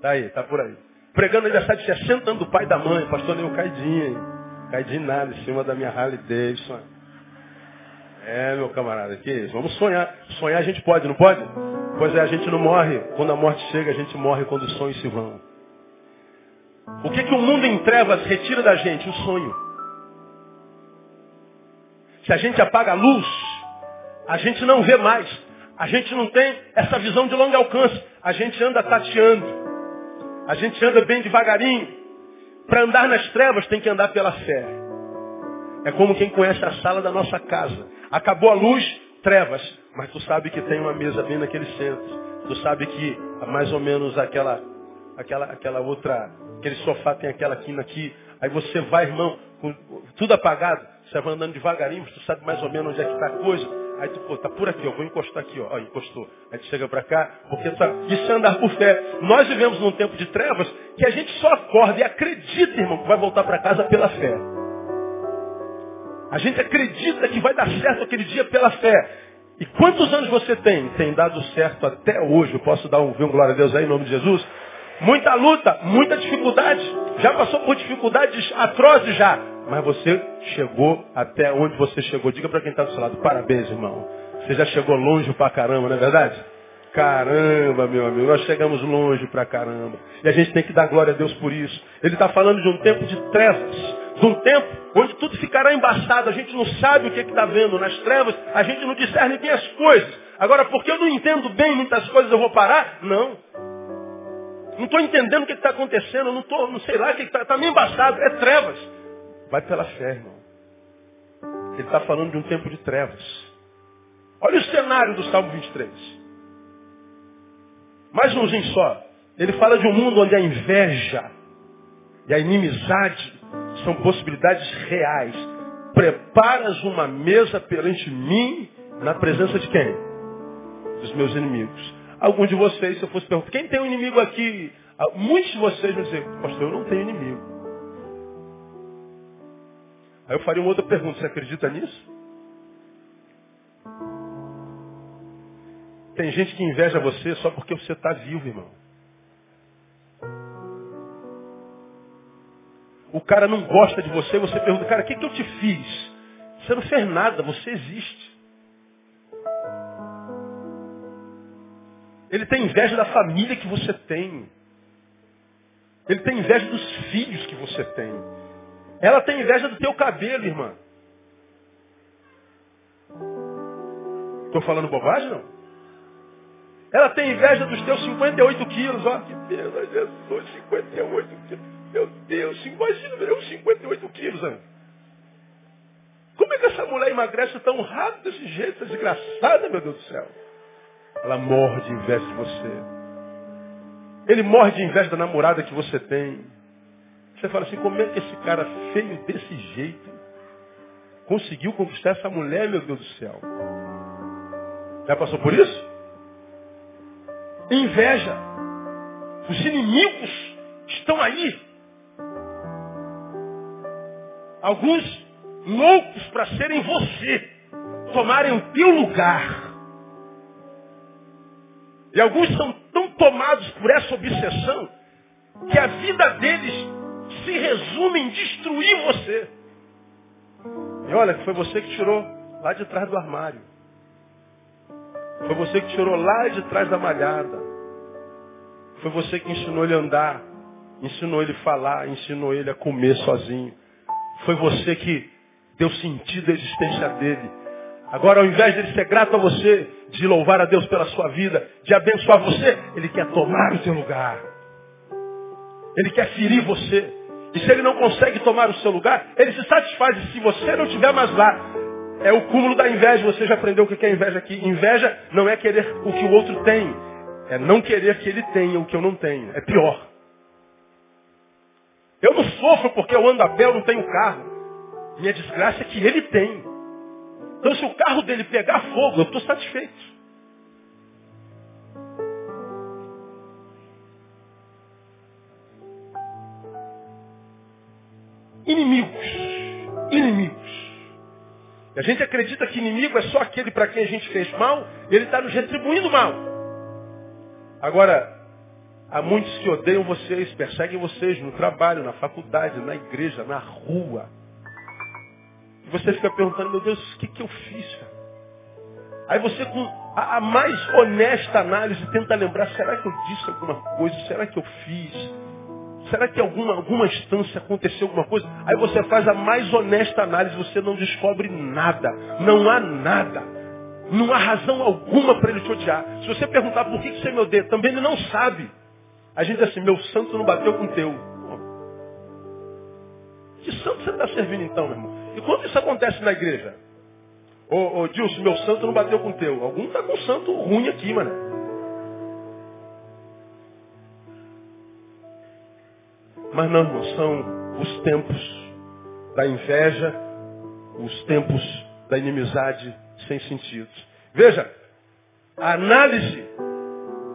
Tá aí, tá por aí pregando aniversário de 60 anos do pai e da mãe, pastor Neil Caidinho. Caidinho nada, em cima da minha Harley Davidson. É, meu camarada, que isso? Vamos sonhar. Sonhar a gente pode, não pode? Pois é, a gente não morre. Quando a morte chega, a gente morre quando os sonhos se vão. O que, que o mundo em trevas retira da gente? O sonho. Se a gente apaga a luz, a gente não vê mais. A gente não tem essa visão de longo alcance. A gente anda tateando. A gente anda bem devagarinho. Para andar nas trevas tem que andar pela fé. É como quem conhece a sala da nossa casa. Acabou a luz, trevas. Mas tu sabe que tem uma mesa bem naquele centro. Tu sabe que mais ou menos aquela, aquela, aquela outra, aquele sofá tem aquela quina aqui. Aí você vai, irmão, com tudo apagado. Você vai andando devagarinho, mas tu sabe mais ou menos onde é que está a coisa. Aí tu, pô, tá por aqui, eu vou encostar aqui, ó. ó encostou. Aí tu chega para cá, porque tá, isso é andar por fé. Nós vivemos num tempo de trevas que a gente só acorda e acredita, irmão, que vai voltar para casa pela fé. A gente acredita que vai dar certo aquele dia pela fé. E quantos anos você tem? Tem dado certo até hoje. Eu posso dar um, um glória a Deus aí em nome de Jesus? Muita luta, muita dificuldade. Já passou por dificuldades atrozes já. Mas você chegou até onde você chegou. Diga para quem está do seu lado, parabéns, irmão. Você já chegou longe pra caramba, não é verdade? Caramba, meu amigo, nós chegamos longe pra caramba. E a gente tem que dar glória a Deus por isso. Ele está falando de um tempo de trevas, de um tempo onde tudo ficará embaçado. A gente não sabe o que está vendo. Nas trevas, a gente não discerne bem as coisas. Agora, porque eu não entendo bem muitas coisas, eu vou parar? Não. Não estou entendendo o que está acontecendo, não, tô, não sei lá, o que está tá meio embaçado. É trevas. Vai pela fé, irmão. Ele está falando de um tempo de trevas. Olha o cenário do Salmo 23. Mais umzinho só. Ele fala de um mundo onde a inveja e a inimizade são possibilidades reais. Preparas uma mesa perante mim na presença de quem? Dos meus inimigos. Alguns de vocês, se eu fosse perguntar, quem tem um inimigo aqui? Ah, muitos de vocês vão dizer, pastor, eu não tenho inimigo. Aí eu faria uma outra pergunta, você acredita nisso? Tem gente que inveja você só porque você está vivo, irmão. O cara não gosta de você, você pergunta, cara, o que, que eu te fiz? Você não fez nada, você existe. Ele tem inveja da família que você tem. Ele tem inveja dos filhos que você tem. Ela tem inveja do teu cabelo, irmã. Estou falando bobagem, não? Ela tem inveja dos teus 58 quilos. Ó, que Deus, Jesus, 58 quilos. Meu Deus, imagina eu 58 quilos. Hein? Como é que essa mulher emagrece tão rápido desse jeito, desgraçada, meu Deus do céu? Ela morre de inveja de você. Ele morre de inveja da namorada que você tem. Você fala assim, como é que esse cara feio desse jeito conseguiu conquistar essa mulher, meu Deus do céu? Já passou por isso? Inveja. Os inimigos estão aí. Alguns loucos para serem você, tomarem o teu lugar. E alguns são tão tomados por essa obsessão que a vida deles se resume em destruir você. E olha, foi você que tirou lá de trás do armário. Foi você que tirou lá de trás da malhada. Foi você que ensinou ele a andar, ensinou ele a falar, ensinou ele a comer sozinho. Foi você que deu sentido à existência dele. Agora, ao invés de ele ser grato a você, de louvar a Deus pela sua vida, de abençoar você, ele quer tomar o seu lugar. Ele quer ferir você. E se ele não consegue tomar o seu lugar, ele se satisfaz. E se você não estiver mais lá, é o cúmulo da inveja. Você já aprendeu o que é inveja aqui. Inveja não é querer o que o outro tem. É não querer que ele tenha o que eu não tenho. É pior. Eu não sofro porque eu ando a pé, eu não tenho carro. Minha desgraça é que ele tem. Então se o carro dele pegar fogo, eu estou satisfeito. Inimigos. Inimigos. A gente acredita que inimigo é só aquele para quem a gente fez mal, ele está nos retribuindo mal. Agora, há muitos que odeiam vocês, perseguem vocês no trabalho, na faculdade, na igreja, na rua. E você fica perguntando, meu Deus, o que, que eu fiz? Cara? Aí você, com a, a mais honesta análise, tenta lembrar, será que eu disse alguma coisa? Será que eu fiz? Será que alguma, alguma instância aconteceu alguma coisa? Aí você faz a mais honesta análise, você não descobre nada. Não há nada. Não há razão alguma para ele te odiar. Se você perguntar por que você me odeia, também ele não sabe. A gente diz assim, meu santo não bateu com o teu. Que santo você está servindo então, meu irmão? E quando isso acontece na igreja? Ô, ô Dilson, meu santo não bateu com o teu. Algum está com santo ruim aqui, mano. Mas não, irmão, são os tempos da inveja, os tempos da inimizade sem sentido. Veja, a análise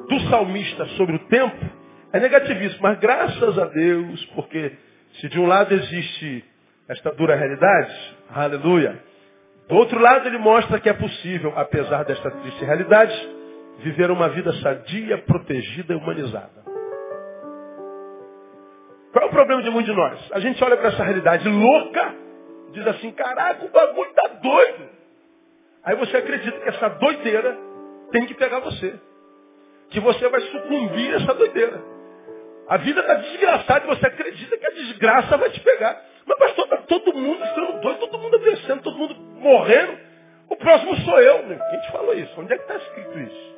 do salmista sobre o tempo é negativíssima, mas graças a Deus, porque se de um lado existe esta dura realidade, aleluia, do outro lado ele mostra que é possível, apesar desta triste realidade, viver uma vida sadia, protegida e humanizada. Qual é o problema de muitos de nós? A gente olha para essa realidade louca, diz assim, caraca, o bagulho está doido. Aí você acredita que essa doideira tem que pegar você. que você vai sucumbir a essa doideira. A vida está desgraçada e você acredita que a desgraça vai te pegar. Mas pastor, está todo mundo ficando doido, todo mundo adoecendo, todo mundo morrendo. O próximo sou eu. Quem te falou isso? Onde é que está escrito isso?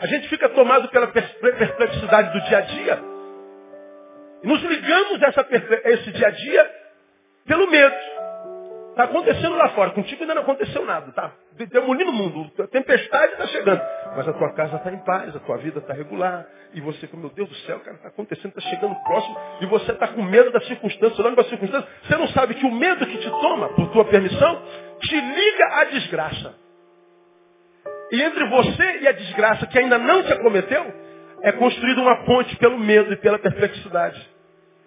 A gente fica tomado pela perplexidade do dia a dia. E nos ligamos a, essa, a esse dia a dia pelo medo. Está acontecendo lá fora. Contigo ainda não aconteceu nada. Está demolindo o mundo. A tempestade está chegando. Mas a tua casa está em paz, a tua vida está regular. E você, meu Deus do céu, cara, está acontecendo, está chegando próximo. E você está com medo da circunstância, olhando para a. Você não sabe que o medo que te toma, por tua permissão, te liga à desgraça. E entre você e a desgraça que ainda não te acometeu, é construída uma ponte pelo medo e pela perplexidade.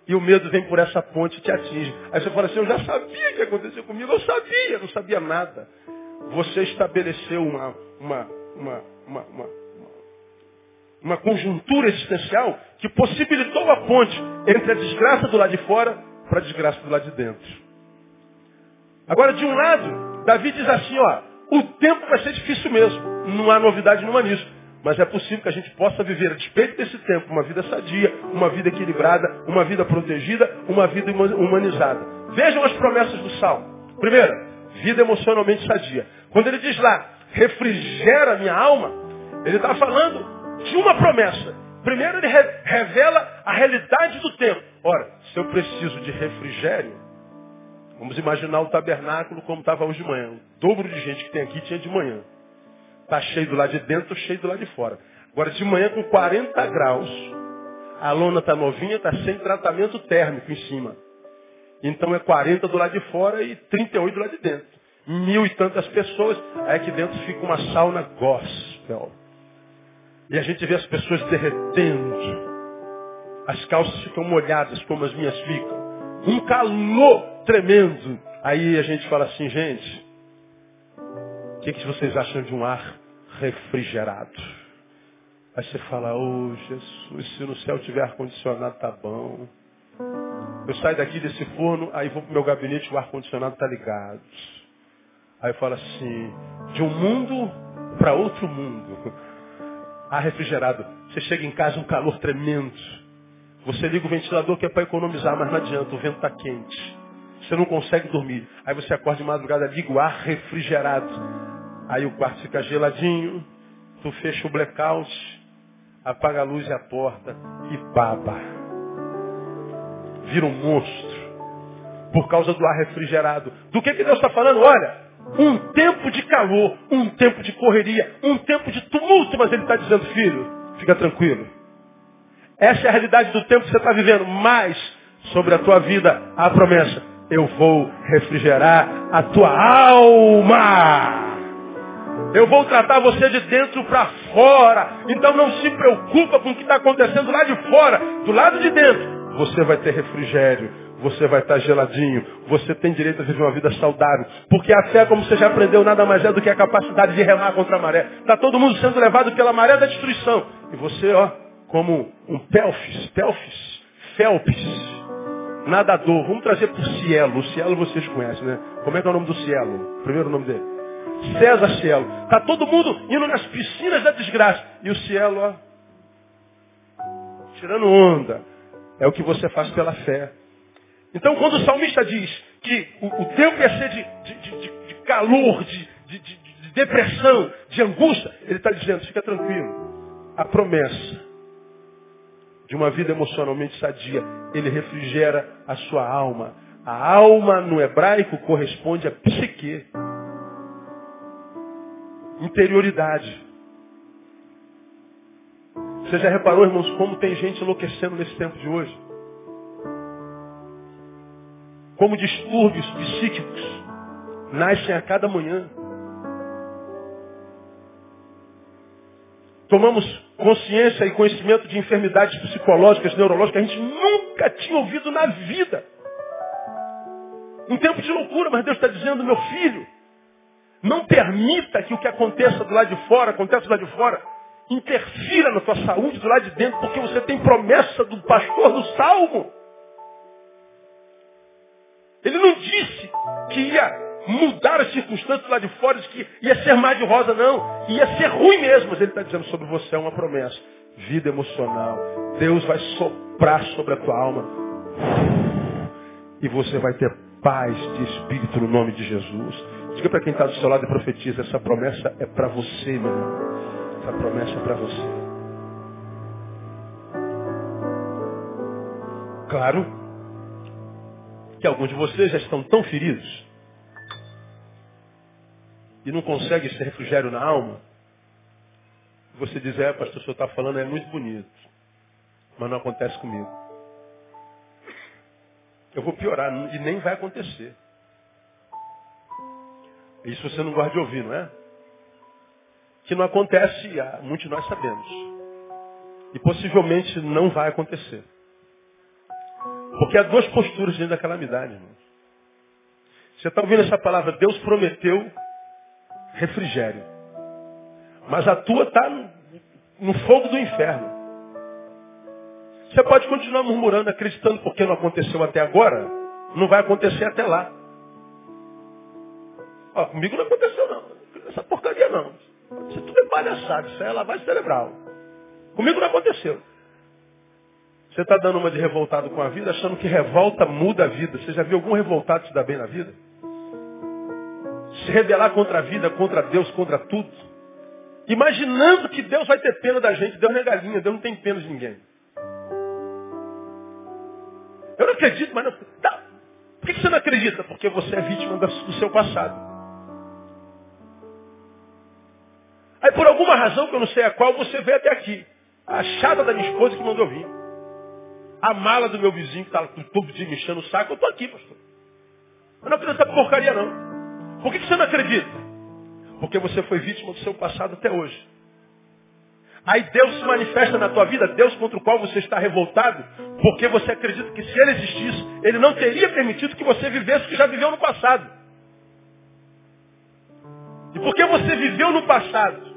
E o medo vem por essa ponte e te atinge. Aí você fala assim, eu já sabia que aconteceu comigo, eu sabia, não sabia nada. Você estabeleceu uma, uma, uma, uma, uma, uma conjuntura existencial que possibilitou a ponte entre a desgraça do lado de fora para a desgraça do lado de dentro. Agora, de um lado, Davi diz assim, ó, o tempo vai ser difícil mesmo. Não há novidade nenhuma nisso. Mas é possível que a gente possa viver, a despeito desse tempo, uma vida sadia, uma vida equilibrada, uma vida protegida, uma vida humanizada. Vejam as promessas do Salmo. Primeira, vida emocionalmente sadia. Quando ele diz lá, refrigera minha alma, ele está falando de uma promessa. Primeiro ele revela a realidade do tempo. Ora, se eu preciso de refrigério, vamos imaginar o tabernáculo como estava hoje de manhã. O dobro de gente que tem aqui tinha de manhã. Está cheio do lado de dentro, cheio do lado de fora. Agora, de manhã com 40 graus, a lona está novinha, está sem tratamento térmico em cima. Então é 40 do lado de fora e 38 do lado de dentro. Mil e tantas pessoas, aí aqui dentro fica uma sauna gospel. E a gente vê as pessoas derretendo. As calças ficam molhadas como as minhas ficam. Um calor tremendo. Aí a gente fala assim, gente, o que, que vocês acham de um ar refrigerado. Aí você fala, oh Jesus, se no céu tiver ar-condicionado, tá bom. Eu saio daqui desse forno, aí vou pro meu gabinete, o ar-condicionado tá ligado. Aí eu falo assim, de um mundo para outro mundo. Ar refrigerado. Você chega em casa, um calor tremendo. Você liga o ventilador que é para economizar, mas não adianta, o vento está quente. Você não consegue dormir. Aí você acorda de madrugada, liga o ar refrigerado. Aí o quarto fica geladinho, tu fecha o blackout, apaga a luz e a porta e baba. Vira um monstro. Por causa do ar refrigerado. Do que, que Deus está falando? Olha, um tempo de calor, um tempo de correria, um tempo de tumulto, mas Ele está dizendo, filho, fica tranquilo. Essa é a realidade do tempo que você está vivendo. Mas, sobre a tua vida, a promessa. Eu vou refrigerar a tua alma. Eu vou tratar você de dentro para fora. Então não se preocupa com o que está acontecendo lá de fora. Do lado de dentro, você vai ter refrigério. Você vai estar geladinho. Você tem direito a viver uma vida saudável. Porque a fé, como você já aprendeu, nada mais é do que a capacidade de remar contra a maré. Está todo mundo sendo levado pela maré da destruição. E você, ó, como um pelfis, pelfis, felps, nadador. Vamos trazer para o cielo. O cielo vocês conhecem, né? Como é que é o nome do cielo? Primeiro nome dele. César Cielo. Está todo mundo indo nas piscinas da desgraça. E o Cielo, ó, tirando onda. É o que você faz pela fé. Então, quando o salmista diz que o, o tempo ia ser de, de, de, de calor, de, de, depressão, de angústia, ele está dizendo, fica tranquilo. A promessa de uma vida emocionalmente sadia, ele refrigera a sua alma. A alma no hebraico corresponde à psique interioridade. Você já reparou, irmãos, como tem gente enlouquecendo nesse tempo de hoje? Como distúrbios psíquicos nascem a cada manhã. Tomamos consciência e conhecimento de enfermidades psicológicas, neurológicas que a gente nunca tinha ouvido na vida. Um tempo de loucura, mas Deus está dizendo, meu filho, não permita que o que aconteça do lado de fora, aconteça do lado de fora, interfira na tua saúde do lado de dentro, porque você tem promessa do pastor do Salmo. Ele não disse que ia mudar as circunstâncias lá de fora, de que ia ser mais de rosa, não. Ia ser ruim mesmo. Mas ele está dizendo sobre você é uma promessa. Vida emocional. Deus vai soprar sobre a tua alma. E você vai ter paz de espírito no nome de Jesus. Diga para quem está do seu lado e profetiza, essa promessa é para você, meu irmão. Essa promessa é para você. Claro que alguns de vocês já estão tão feridos e não conseguem esse refrigério na alma. Você diz, é, pastor, o senhor está falando, é muito bonito, mas não acontece comigo. Eu vou piorar e nem vai acontecer. Isso você não gosta de ouvir, não é? Que não acontece, muitos de nós sabemos. E possivelmente não vai acontecer. Porque há duas posturas dentro da calamidade, irmãos. Você está ouvindo essa palavra? Deus prometeu refrigério. Mas a tua está no fogo do inferno. Você pode continuar murmurando, acreditando porque não aconteceu até agora, não vai acontecer até lá. Ó, comigo não aconteceu não. Essa porcaria não. Isso tudo é palhaçada, isso é lavagem cerebral. Comigo não aconteceu. Você está dando uma de revoltado com a vida, achando que revolta muda a vida. Você já viu algum revoltado se dar bem na vida? Se rebelar contra a vida, contra Deus, contra tudo. Imaginando que Deus vai ter pena da gente. Deus não é galinha, Deus não tem pena de ninguém. Eu não acredito, mas não. Tá. Por que você não acredita? Porque você é vítima do seu passado. Aí por alguma razão que eu não sei a qual, você veio até aqui. A chata da minha esposa que mandou vir a mala do meu vizinho que está todo dia me enchendo o saco, eu estou aqui, pastor. Eu não acredito nessa porcaria, não. Por que, você não acredita? Porque você foi vítima do seu passado até hoje. Aí Deus se manifesta na tua vida, Deus contra o qual você está revoltado, porque você acredita que se ele existisse, ele não teria permitido que você vivesse o que já viveu no passado. E porque você viveu no passado,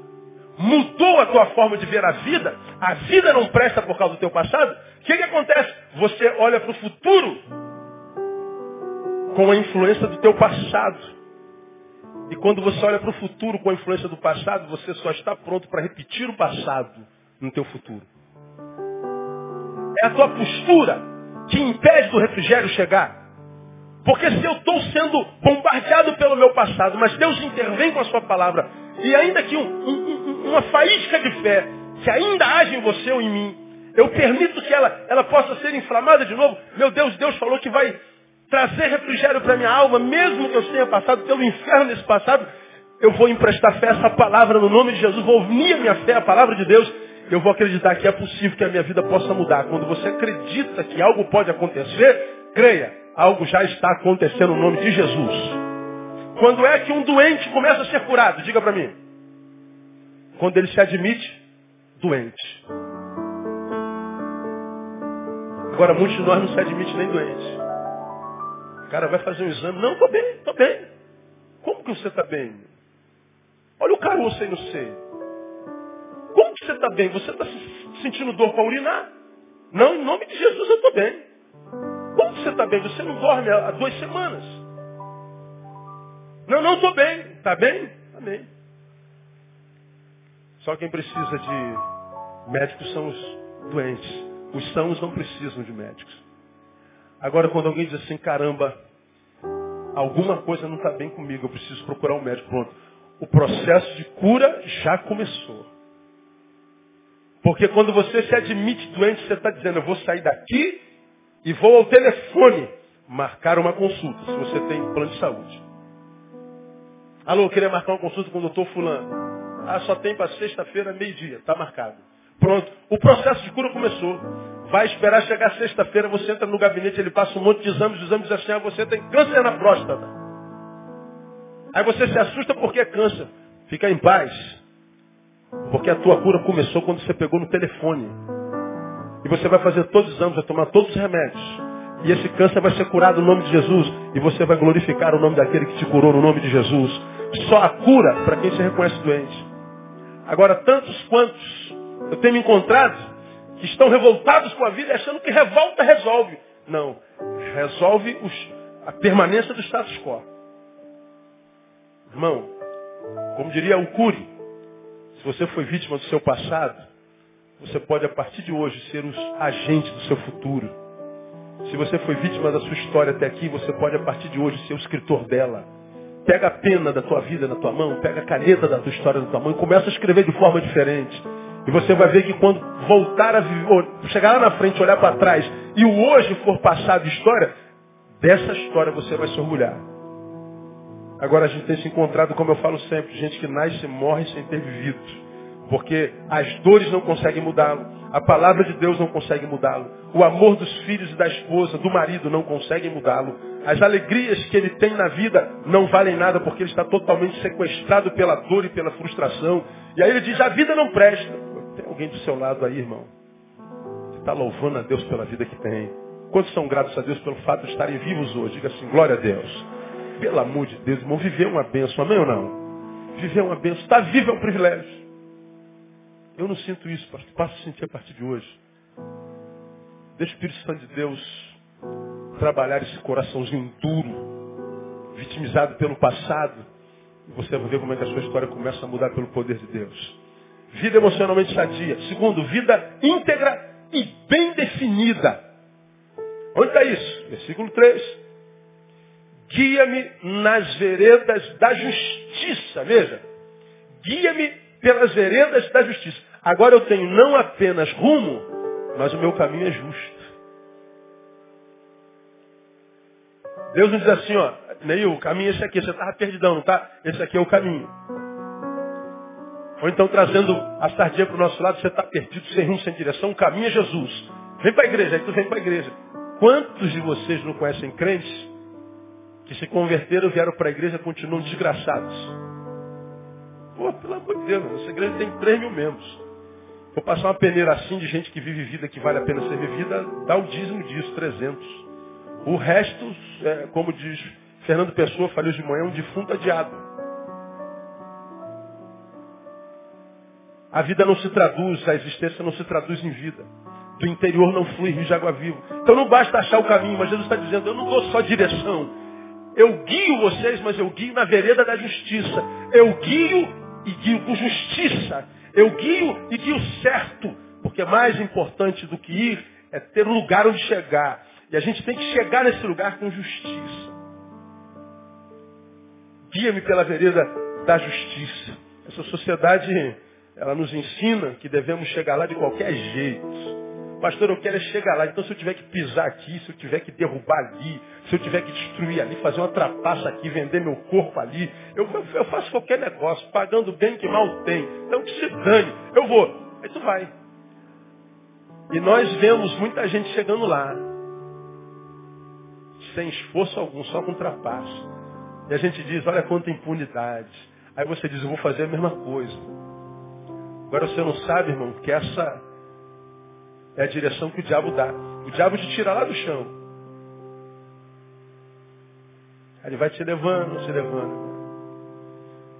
mudou a tua forma de ver a vida, a vida não presta por causa do teu passado, o que, que acontece? Você olha para o futuro com a influência do teu passado. E quando você olha para o futuro com a influência do passado, você só está pronto para repetir o passado no teu futuro. É a tua postura que impede do refrigério chegar. Porque se eu estou sendo bombardeado pelo meu passado, mas Deus intervém com a sua palavra, e ainda que um, um, uma faísca de fé que ainda age em você ou em mim, eu permito que ela, ela possa ser inflamada de novo. Meu Deus, Deus falou que vai trazer refrigério para minha alma, mesmo que eu tenha passado pelo inferno nesse passado, eu vou emprestar fé a essa palavra no nome de Jesus, vou unir a minha fé à palavra de Deus, eu vou acreditar que é possível que a minha vida possa mudar. Quando você acredita que algo pode acontecer, creia, algo já está acontecendo no nome de Jesus. Quando é que um doente começa a ser curado? Diga para mim. Quando ele se admite doente. Agora, muitos de nós não se admitem nem doentes. O cara vai fazer um exame. Não, estou bem, estou bem. Como que você está bem? Olha o caroço aí no seio. Como que você está bem? Você está sentindo dor para urinar? Não, em nome de Jesus eu estou bem. Como que você está bem? Você não dorme há duas semanas. Não, não estou bem. Está bem? Está bem. Só quem precisa de médicos são os doentes. Os sãos não precisam de médicos. Agora, quando alguém diz assim, caramba, alguma coisa não está bem comigo, eu preciso procurar um médico. Pronto. O processo de cura já começou. Porque quando você se admite doente, você está dizendo, eu vou sair daqui e vou ao telefone marcar uma consulta, se você tem plano de saúde. Alô, eu queria marcar uma consulta com o doutor fulano. Ah, só tem para sexta-feira, meio-dia. Está marcado. Pronto. O processo de cura começou. Vai esperar chegar sexta-feira, você entra no gabinete, ele passa um monte de exames, os exames assim, ah, você tem câncer na próstata. Aí você se assusta porque é câncer. Fica em paz. Porque a tua cura começou quando você pegou no telefone. E você vai fazer todos os exames, vai tomar todos os remédios. E esse câncer vai ser curado no nome de Jesus. E você vai glorificar o nome daquele que te curou no nome de Jesus. Só a cura para quem se reconhece doente. Agora, tantos quantos eu tenho me encontrado que estão revoltados com a vida achando que revolta resolve. Não. Resolve os, a permanência do status quo. Irmão, como diria o Cury, se você foi vítima do seu passado, você pode a partir de hoje ser os agentes do seu futuro. Se você foi vítima da sua história até aqui, você pode a partir de hoje ser o escritor dela. Pega a pena da tua vida na tua mão, pega a caneta da tua história na tua mão e começa a escrever de forma diferente. E você vai ver que quando voltar a viver, chegar lá na frente, olhar para trás e o hoje for passado história, dessa história você vai se orgulhar. Agora a gente tem se encontrado, como eu falo sempre, gente que nasce e morre sem ter vivido. Porque as dores não conseguem mudá-lo. A palavra de Deus não consegue mudá-lo. O amor dos filhos e da esposa, do marido, não conseguem mudá-lo. As alegrias que ele tem na vida não valem nada porque ele está totalmente sequestrado pela dor e pela frustração. E aí ele diz, a vida não presta. Tem alguém do seu lado aí, irmão? Você está louvando a Deus pela vida que tem. Quantos são gratos a Deus pelo fato de estarem vivos hoje? Diga assim, glória a Deus. Pelo amor de Deus, irmão, viver é uma bênção, amém ou não? Viver é uma bênção. Estar vivo é um privilégio. Eu não sinto isso, pastor. Passo a sentir a partir de hoje. Deixa o Espírito Santo de Deus trabalhar esse coraçãozinho duro, vitimizado pelo passado. E você vai ver como é que a sua história começa a mudar pelo poder de Deus. Vida emocionalmente sadia. Segundo, vida íntegra e bem definida. Onde está isso? Versículo 3. Guia-me nas veredas da justiça. Veja. Guia-me pelas veredas da justiça. Agora eu tenho não apenas rumo, mas o meu caminho é justo. Deus nos diz assim, ó, Neil, o caminho é esse aqui, você estava perdidão, não tá? Esse aqui é o caminho. Ou então trazendo a sardinha para o nosso lado, você está perdido, sem rumo, sem direção, o caminho é Jesus. Vem para a igreja, aí tu vem para a igreja. Quantos de vocês não conhecem crentes que se converteram, vieram para a igreja e continuam desgraçados? Pô, pelo amor de Deus, essa igreja tem 3 mil membros. Vou passar uma peneira assim de gente que vive vida que vale a pena ser vivida, dá o dízimo disso, 300. O resto, é, como diz Fernando Pessoa, falei de manhã, é um defunto adiado. A vida não se traduz, a existência não se traduz em vida. Do interior não flui rio de água viva. Então não basta achar o caminho, mas Jesus está dizendo, eu não dou só direção. Eu guio vocês, mas eu guio na vereda da justiça. Eu guio e guio com justiça. Eu guio e guio certo. Porque mais importante do que ir é ter um lugar onde chegar. E a gente tem que chegar nesse lugar com justiça. Guia-me pela vereda da justiça. Essa sociedade, ela nos ensina que devemos chegar lá de qualquer jeito. Pastor, eu quero é chegar lá. Então, se eu tiver que pisar aqui, se eu tiver que derrubar ali, se eu tiver que destruir ali, fazer uma trapaça aqui, vender meu corpo ali, eu, eu faço qualquer negócio, pagando bem que mal tem. Então, que se dane. Eu vou. Aí tu vai. E nós vemos muita gente chegando lá, sem esforço algum, só com trapaça. E a gente diz, olha quanta impunidade. Aí você diz, eu vou fazer a mesma coisa. Agora você não sabe, irmão, que essa é a direção que o diabo dá. O diabo te tira lá do chão. Ele vai te levando, te levando.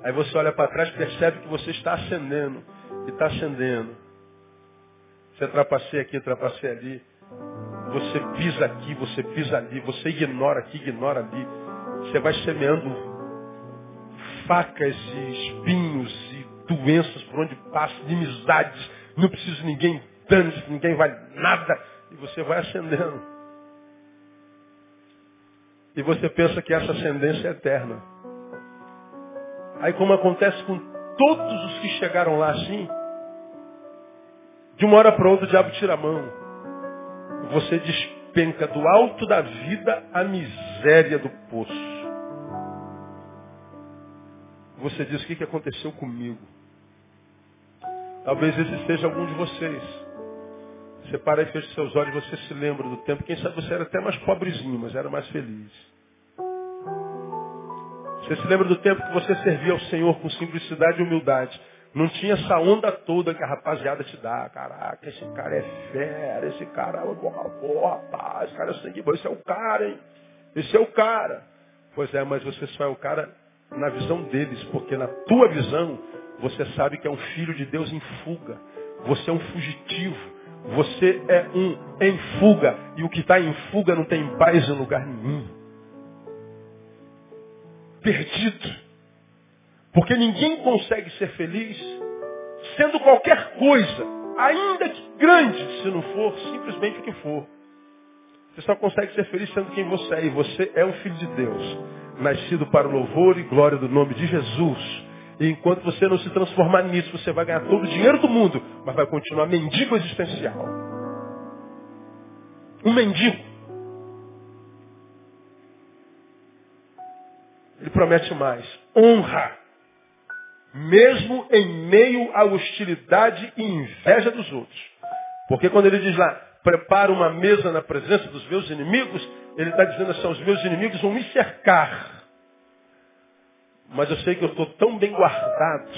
Aí você olha para trás e percebe que você está ascendendo. E está ascendendo. Você trapaceia aqui, trapaceia ali. Você pisa aqui, você pisa ali. Você ignora aqui, ignora ali. Você vai semeando facas e espinhos e doenças por onde passa, inimizades. Não precisa de ninguém dane-se, ninguém vale nada. E você vai ascendendo. E você pensa que essa ascendência é eterna. Aí como acontece com todos os que chegaram lá assim, de uma hora para outra o diabo tira a mão. Você despenca do alto da vida a miséria do poço. Você diz, o que aconteceu comigo? Talvez esse seja algum de vocês. Você para e fecha seus olhos, você se lembra do tempo. Quem sabe você era até mais pobrezinho, mas era mais feliz. Você se lembra do tempo que você servia ao Senhor com simplicidade e humildade. Não tinha essa onda toda que a rapaziada te dá. Caraca, esse cara é fera, esse cara é porra, porra, rapaz, esse cara é sangue bom, esse é o cara, hein? Esse é o cara. Pois é, mas você só é o cara na visão deles, porque na tua visão você sabe que é um filho de Deus em fuga. Você é um fugitivo. Você é um em fuga. E o que está em fuga não tem paz em lugar nenhum. Perdido. Porque ninguém consegue ser feliz sendo qualquer coisa, ainda que grande, se não for simplesmente o que for. Você só consegue ser feliz sendo quem você é. E você é um filho de Deus, nascido para o louvor e glória do nome de Jesus. E enquanto você não se transformar nisso, você vai ganhar todo o dinheiro do mundo, mas vai continuar mendigo existencial. Um mendigo. Ele promete mais. Honra. Mesmo em meio à hostilidade e inveja dos outros. Porque quando ele diz lá, prepara uma mesa na presença dos meus inimigos, ele está dizendo assim, os meus inimigos vão me cercar. Mas eu sei que eu estou tão bem guardado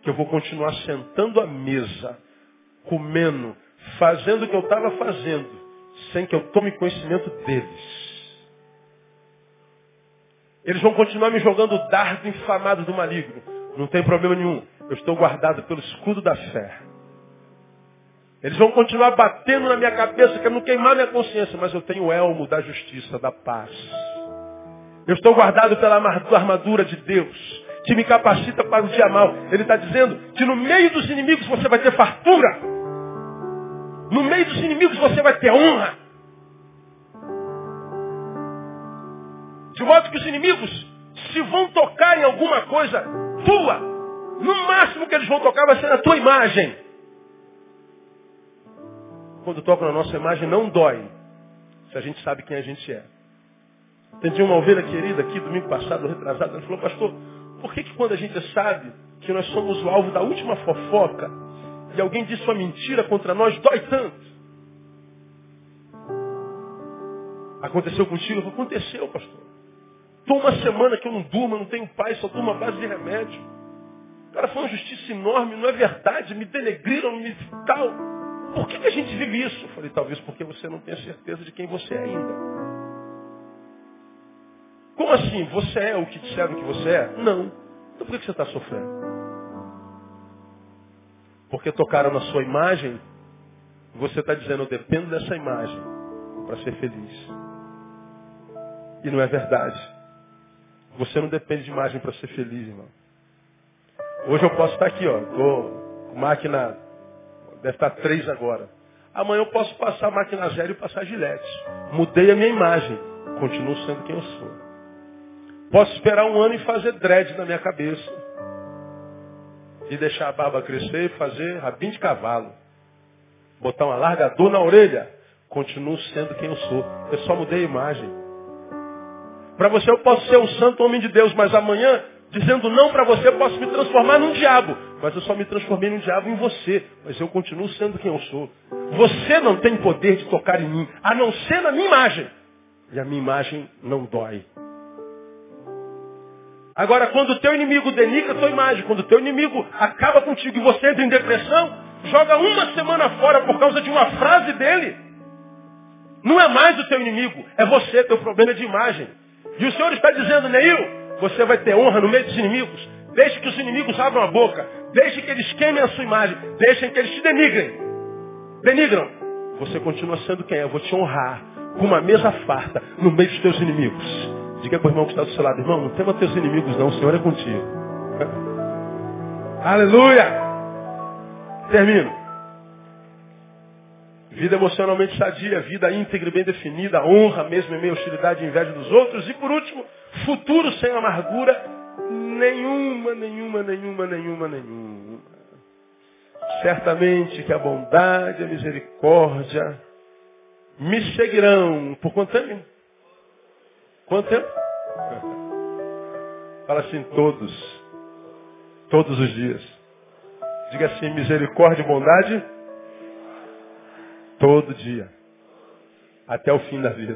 que eu vou continuar sentando à mesa, comendo, fazendo o que eu estava fazendo, sem que eu tome conhecimento deles. Eles vão continuar me jogando o dardo inflamado do maligno. Não tem problema nenhum. Eu estou guardado pelo escudo da fé. Eles vão continuar batendo na minha cabeça, querendo queimar minha consciência, mas eu tenho o elmo da justiça, da paz. Eu estou guardado pela armadura de Deus, que me capacita para o dia mal. Ele está dizendo que no meio dos inimigos você vai ter fartura. No meio dos inimigos você vai ter honra. De modo que os inimigos, se vão tocar em alguma coisa tua, no máximo que eles vão tocar vai ser na tua imagem. Quando tocam na nossa imagem não dói, se a gente sabe quem a gente é. Tem uma ovelha querida aqui, domingo passado, retrasado, ela falou, pastor, por que, que quando a gente sabe que nós somos o alvo da última fofoca e alguém disse uma mentira contra nós, dói tanto? Aconteceu contigo? Aconteceu, pastor. Estou uma semana que eu não durmo, não tenho paz, só durmo a base de remédio. Cara, foi uma justiça enorme, não é verdade, me denegriram, me tal. Por que, que a gente vive isso? Eu falei, talvez porque você não tem certeza de quem você é ainda. Como assim? Você é o que disseram que você é? Não. Então por que você está sofrendo? Porque tocaram na sua imagem, você está dizendo, eu dependo dessa imagem para ser feliz. E não é verdade. Você não depende de imagem para ser feliz, irmão. Hoje eu posso estar aqui, ó. Com máquina. Deve estar três agora. Amanhã eu posso passar a máquina zero e passar gilete. Mudei a minha imagem. Continuo sendo quem eu sou. Posso esperar um ano e fazer dread na minha cabeça. E deixar a barba crescer e fazer rabinho de cavalo. Botar um alargador na orelha. Continuo sendo quem eu sou. Eu só mudei a imagem. Para você eu posso ser um santo homem de Deus, mas amanhã, dizendo não para você, eu posso me transformar num diabo. Mas eu só me transformei num diabo em você. Mas eu continuo sendo quem eu sou. Você não tem poder de tocar em mim, a não ser na minha imagem. E a minha imagem não dói. Agora, quando o teu inimigo denigra a tua imagem, quando o teu inimigo acaba contigo e você entra em depressão, joga uma semana fora por causa de uma frase dele. Não é mais o teu inimigo, é você, teu problema é de imagem. E o Senhor está dizendo, Neil, você vai ter honra no meio dos inimigos. Deixe que os inimigos abram a boca. Deixe que eles queimem a sua imagem. Deixem que eles te denigrem. Denigram. Você continua sendo quem é. Eu vou te honrar com uma mesa farta no meio dos teus inimigos. Diga para o irmão que está do seu lado, irmão, não tema teus inimigos não, o Senhor é contigo. Aleluia! Termino. Vida emocionalmente sadia, vida íntegra e bem definida, honra mesmo em meio à hostilidade e inveja dos outros. E por último, futuro sem amargura nenhuma, nenhuma, nenhuma, nenhuma, nenhuma. Certamente que a bondade e a misericórdia me seguirão. Por quanto tempo? Quanto tempo? Fala assim, todos. Todos os dias. Diga assim, misericórdia e bondade. Todo dia. Até o fim da vida.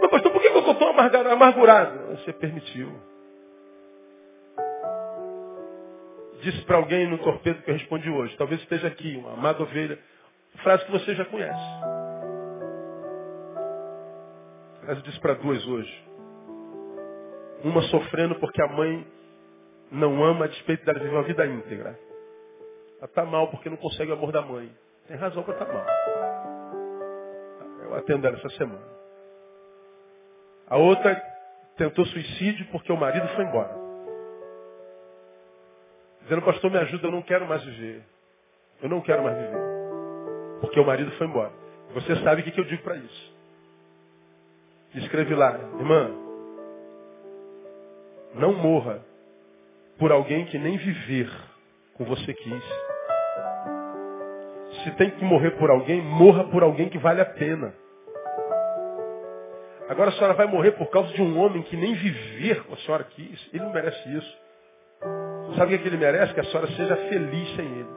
Mas pastor, por que eu estou tão amargurado? Você permitiu. Disse para alguém no torpedo que eu respondi hoje. Talvez esteja aqui, uma amada ovelha. Frase que você já conhece. Mas eu disse para duas hoje. Uma sofrendo porque a mãe não ama a despeito dela viver uma vida íntegra. Ela está mal porque não consegue o amor da mãe. Tem razão para estar tá mal. Eu atendo ela essa semana. A outra tentou suicídio porque o marido foi embora. Dizendo, pastor, me ajuda, eu não quero mais viver. Eu não quero mais viver. Porque o marido foi embora. Você sabe o que eu digo para isso. Escreve lá, irmã, não morra por alguém que nem viver com você quis. Se tem que morrer por alguém, morra por alguém que vale a pena. Agora a senhora vai morrer por causa de um homem que nem viver com a senhora quis. Ele não merece isso. Sabe o que ele merece? Que a senhora seja feliz sem ele.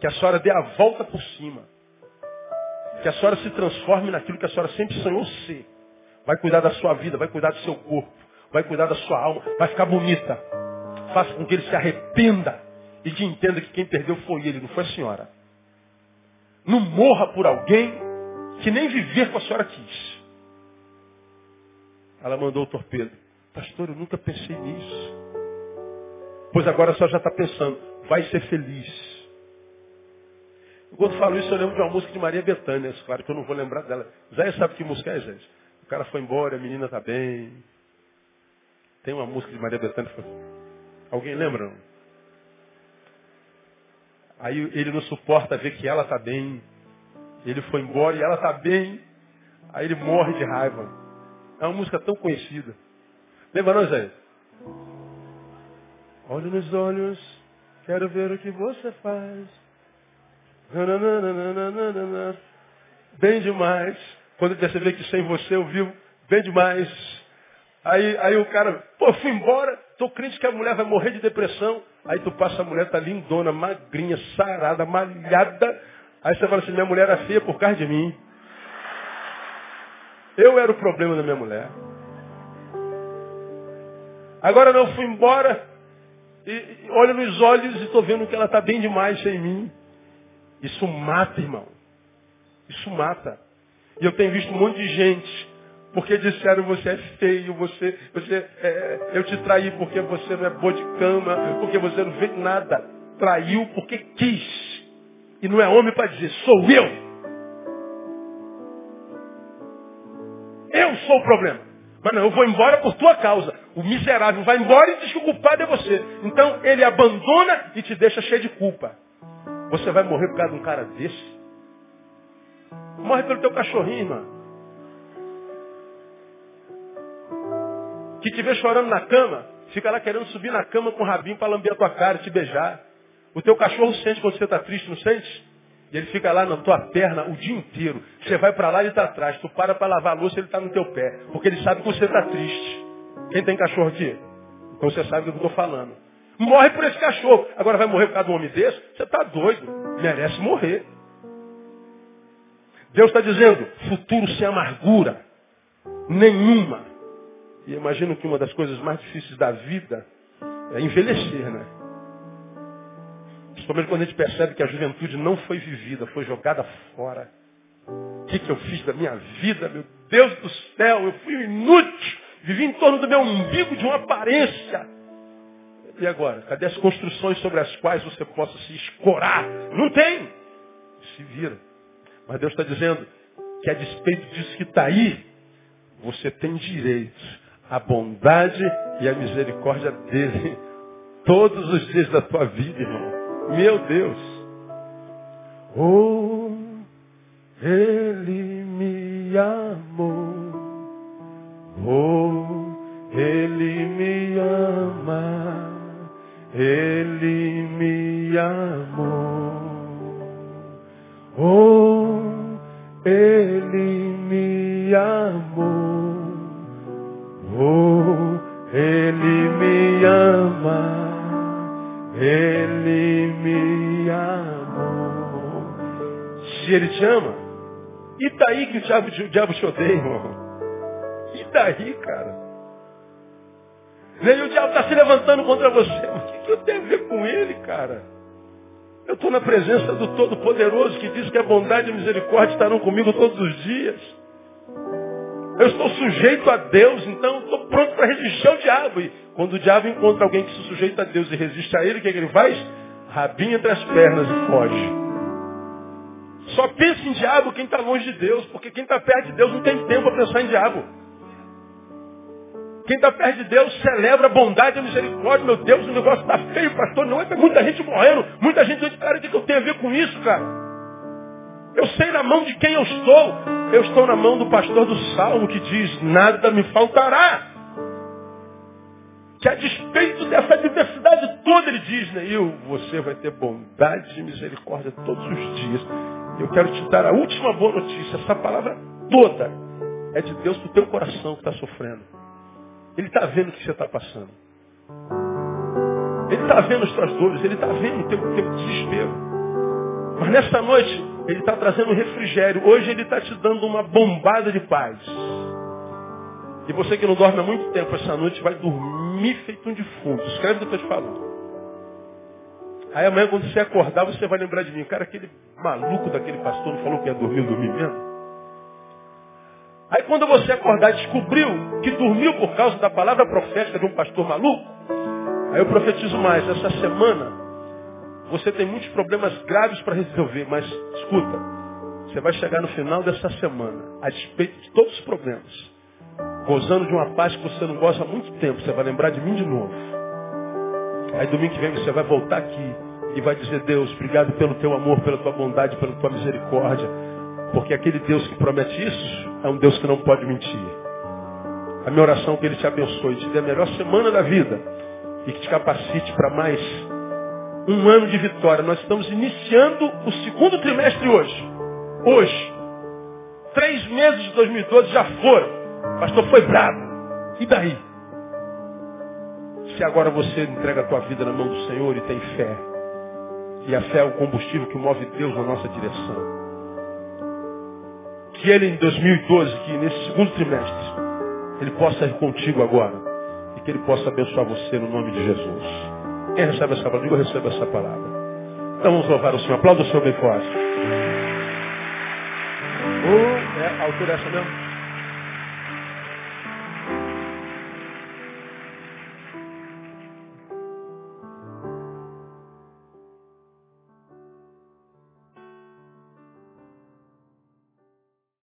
Que a senhora dê a volta por cima. Que a senhora se transforme naquilo que a senhora sempre sonhou ser. Vai cuidar da sua vida, vai cuidar do seu corpo, vai cuidar da sua alma, vai ficar bonita. Faça com que ele se arrependa e que entenda que quem perdeu foi ele, não foi a senhora. Não morra por alguém que nem viver com a senhora quis. Ela mandou o torpedo. Pastor, eu nunca pensei nisso. Pois agora a senhora já está pensando, vai ser feliz. Quando falo isso, eu lembro de uma música de Maria Bethânia, claro que eu não vou lembrar dela. Zé sabe que música é, Zé? O cara foi embora, a menina está bem. Tem uma música de Maria Bethânia. Alguém lembra? Não? Aí ele não suporta ver que ela está bem. Ele foi embora e ela está bem. Aí ele morre de raiva. É uma música tão conhecida. Lembra não, Zé? Olho nos olhos, quero ver o que você faz. Bem demais. Quando perceber que sem você eu vivo, bem demais. Aí, aí o cara, pô, fui embora, tô crente que a mulher vai morrer de depressão. Aí tu passa a mulher, tá lindona, magrinha, sarada, malhada. Aí você fala assim, minha mulher era feia por causa de mim. Eu era o problema da minha mulher. Agora não fui embora, e, e olho nos olhos e estou vendo que ela está bem demais sem mim. Isso mata, irmão. Isso mata. E eu tenho visto um monte de gente, porque disseram você é feio, você, você é, eu te traí porque você não é boa de cama, porque você não fez nada. Traiu porque quis. E não é homem para dizer, sou eu. Eu sou o problema. Mas não, eu vou embora por tua causa. O miserável vai embora e diz que o culpado é você. Então ele abandona e te deixa cheio de culpa. Você vai morrer por causa de um cara desse? Morre pelo teu cachorrinho, irmão. Que te vê chorando na cama, fica lá querendo subir na cama com o rabinho para lamber a tua cara te beijar. O teu cachorro sente quando você está triste, não sente? E ele fica lá na tua perna o dia inteiro. Você vai para lá e ele está atrás. Tu para para lavar a louça ele está no teu pé. Porque ele sabe que você está triste. Quem tem cachorro aqui? Então você sabe do que eu estou falando. Morre por esse cachorro. Agora vai morrer por causa de um homem desse? Você está doido. Merece morrer. Deus está dizendo, futuro sem amargura. Nenhuma. E imagino que uma das coisas mais difíceis da vida é envelhecer, né? Principalmente quando a gente percebe que a juventude não foi vivida, foi jogada fora. O que, que eu fiz da minha vida, meu Deus do céu? Eu fui inútil. Vivi em torno do meu umbigo de uma aparência. E agora? Cadê as construções sobre as quais você possa se escorar? Não tem. Se vira. Mas Deus está dizendo que a despeito disso que está aí, você tem direito à bondade e à misericórdia dele todos os dias da tua vida, irmão. Meu Deus. Oh, ele me amou. Oh, ele me ama. Ele me amou. Oh, Ele me amou. Oh, Ele me ama. Ele me amou. Se Ele te ama, e daí que o diabo, o diabo te odeia, irmão? E daí, cara? E o diabo está se levantando contra você. O que, que eu tenho a ver com ele, cara? Eu estou na presença do Todo-Poderoso que diz que a bondade e a misericórdia estarão comigo todos os dias. Eu estou sujeito a Deus, então estou pronto para resistir ao diabo. E quando o diabo encontra alguém que se sujeita a Deus e resiste a ele, o que, é que ele faz? Rabinha entre as pernas e foge. Só pensa em diabo quem está longe de Deus, porque quem está perto de Deus não tem tempo para pensar em diabo. Quem está perto de Deus celebra a bondade e a misericórdia. Meu Deus, o negócio está feio, pastor. Não é muita gente morrendo, muita gente doente. Cara, o que eu tenho a ver com isso, cara? Eu sei na mão de quem eu estou. Eu estou na mão do pastor do Salmo que diz, nada me faltará. Que a despeito dessa diversidade toda, ele diz, Neil, você vai ter bondade e misericórdia todos os dias. Eu quero te dar a última boa notícia. Essa palavra toda é de Deus para o teu coração que está sofrendo. Ele está vendo o que você está passando. Ele está vendo as tuas dores, ele está vendo o teu, teu desespero. Mas nessa noite, ele está trazendo refrigério. Hoje ele está te dando uma bombada de paz. E você que não dorme há muito tempo essa noite vai dormir feito um defunto. Escreve o que eu estou te falando. Aí amanhã quando você acordar, você vai lembrar de mim. Cara, aquele maluco daquele pastor não falou que ia dormir, dormir mesmo? Aí quando você acordar descobriu que dormiu por causa da palavra profética de um pastor maluco, aí eu profetizo mais, essa semana você tem muitos problemas graves para resolver, mas escuta, você vai chegar no final dessa semana, a despeito de todos os problemas, gozando de uma paz que você não goza há muito tempo, você vai lembrar de mim de novo. Aí domingo que vem você vai voltar aqui e vai dizer, Deus, obrigado pelo teu amor, pela tua bondade, pela tua misericórdia. Porque aquele Deus que promete isso é um Deus que não pode mentir. A minha oração é que Ele te abençoe, te dê a melhor semana da vida e que te capacite para mais um ano de vitória. Nós estamos iniciando o segundo trimestre hoje. Hoje. Três meses de 2012 já foram. O pastor foi bravo. E daí? Se agora você entrega a tua vida na mão do Senhor e tem fé. E a fé é o combustível que move Deus na nossa direção que ele em 2012, que nesse segundo trimestre, ele possa ir contigo agora. E que ele possa abençoar você no nome de Jesus. Quem recebe essa palavra? Diga, eu recebo essa palavra. Então vamos louvar o Senhor. Aplauda o Senhor bem forte. Oh, é, a altura é essa mesmo?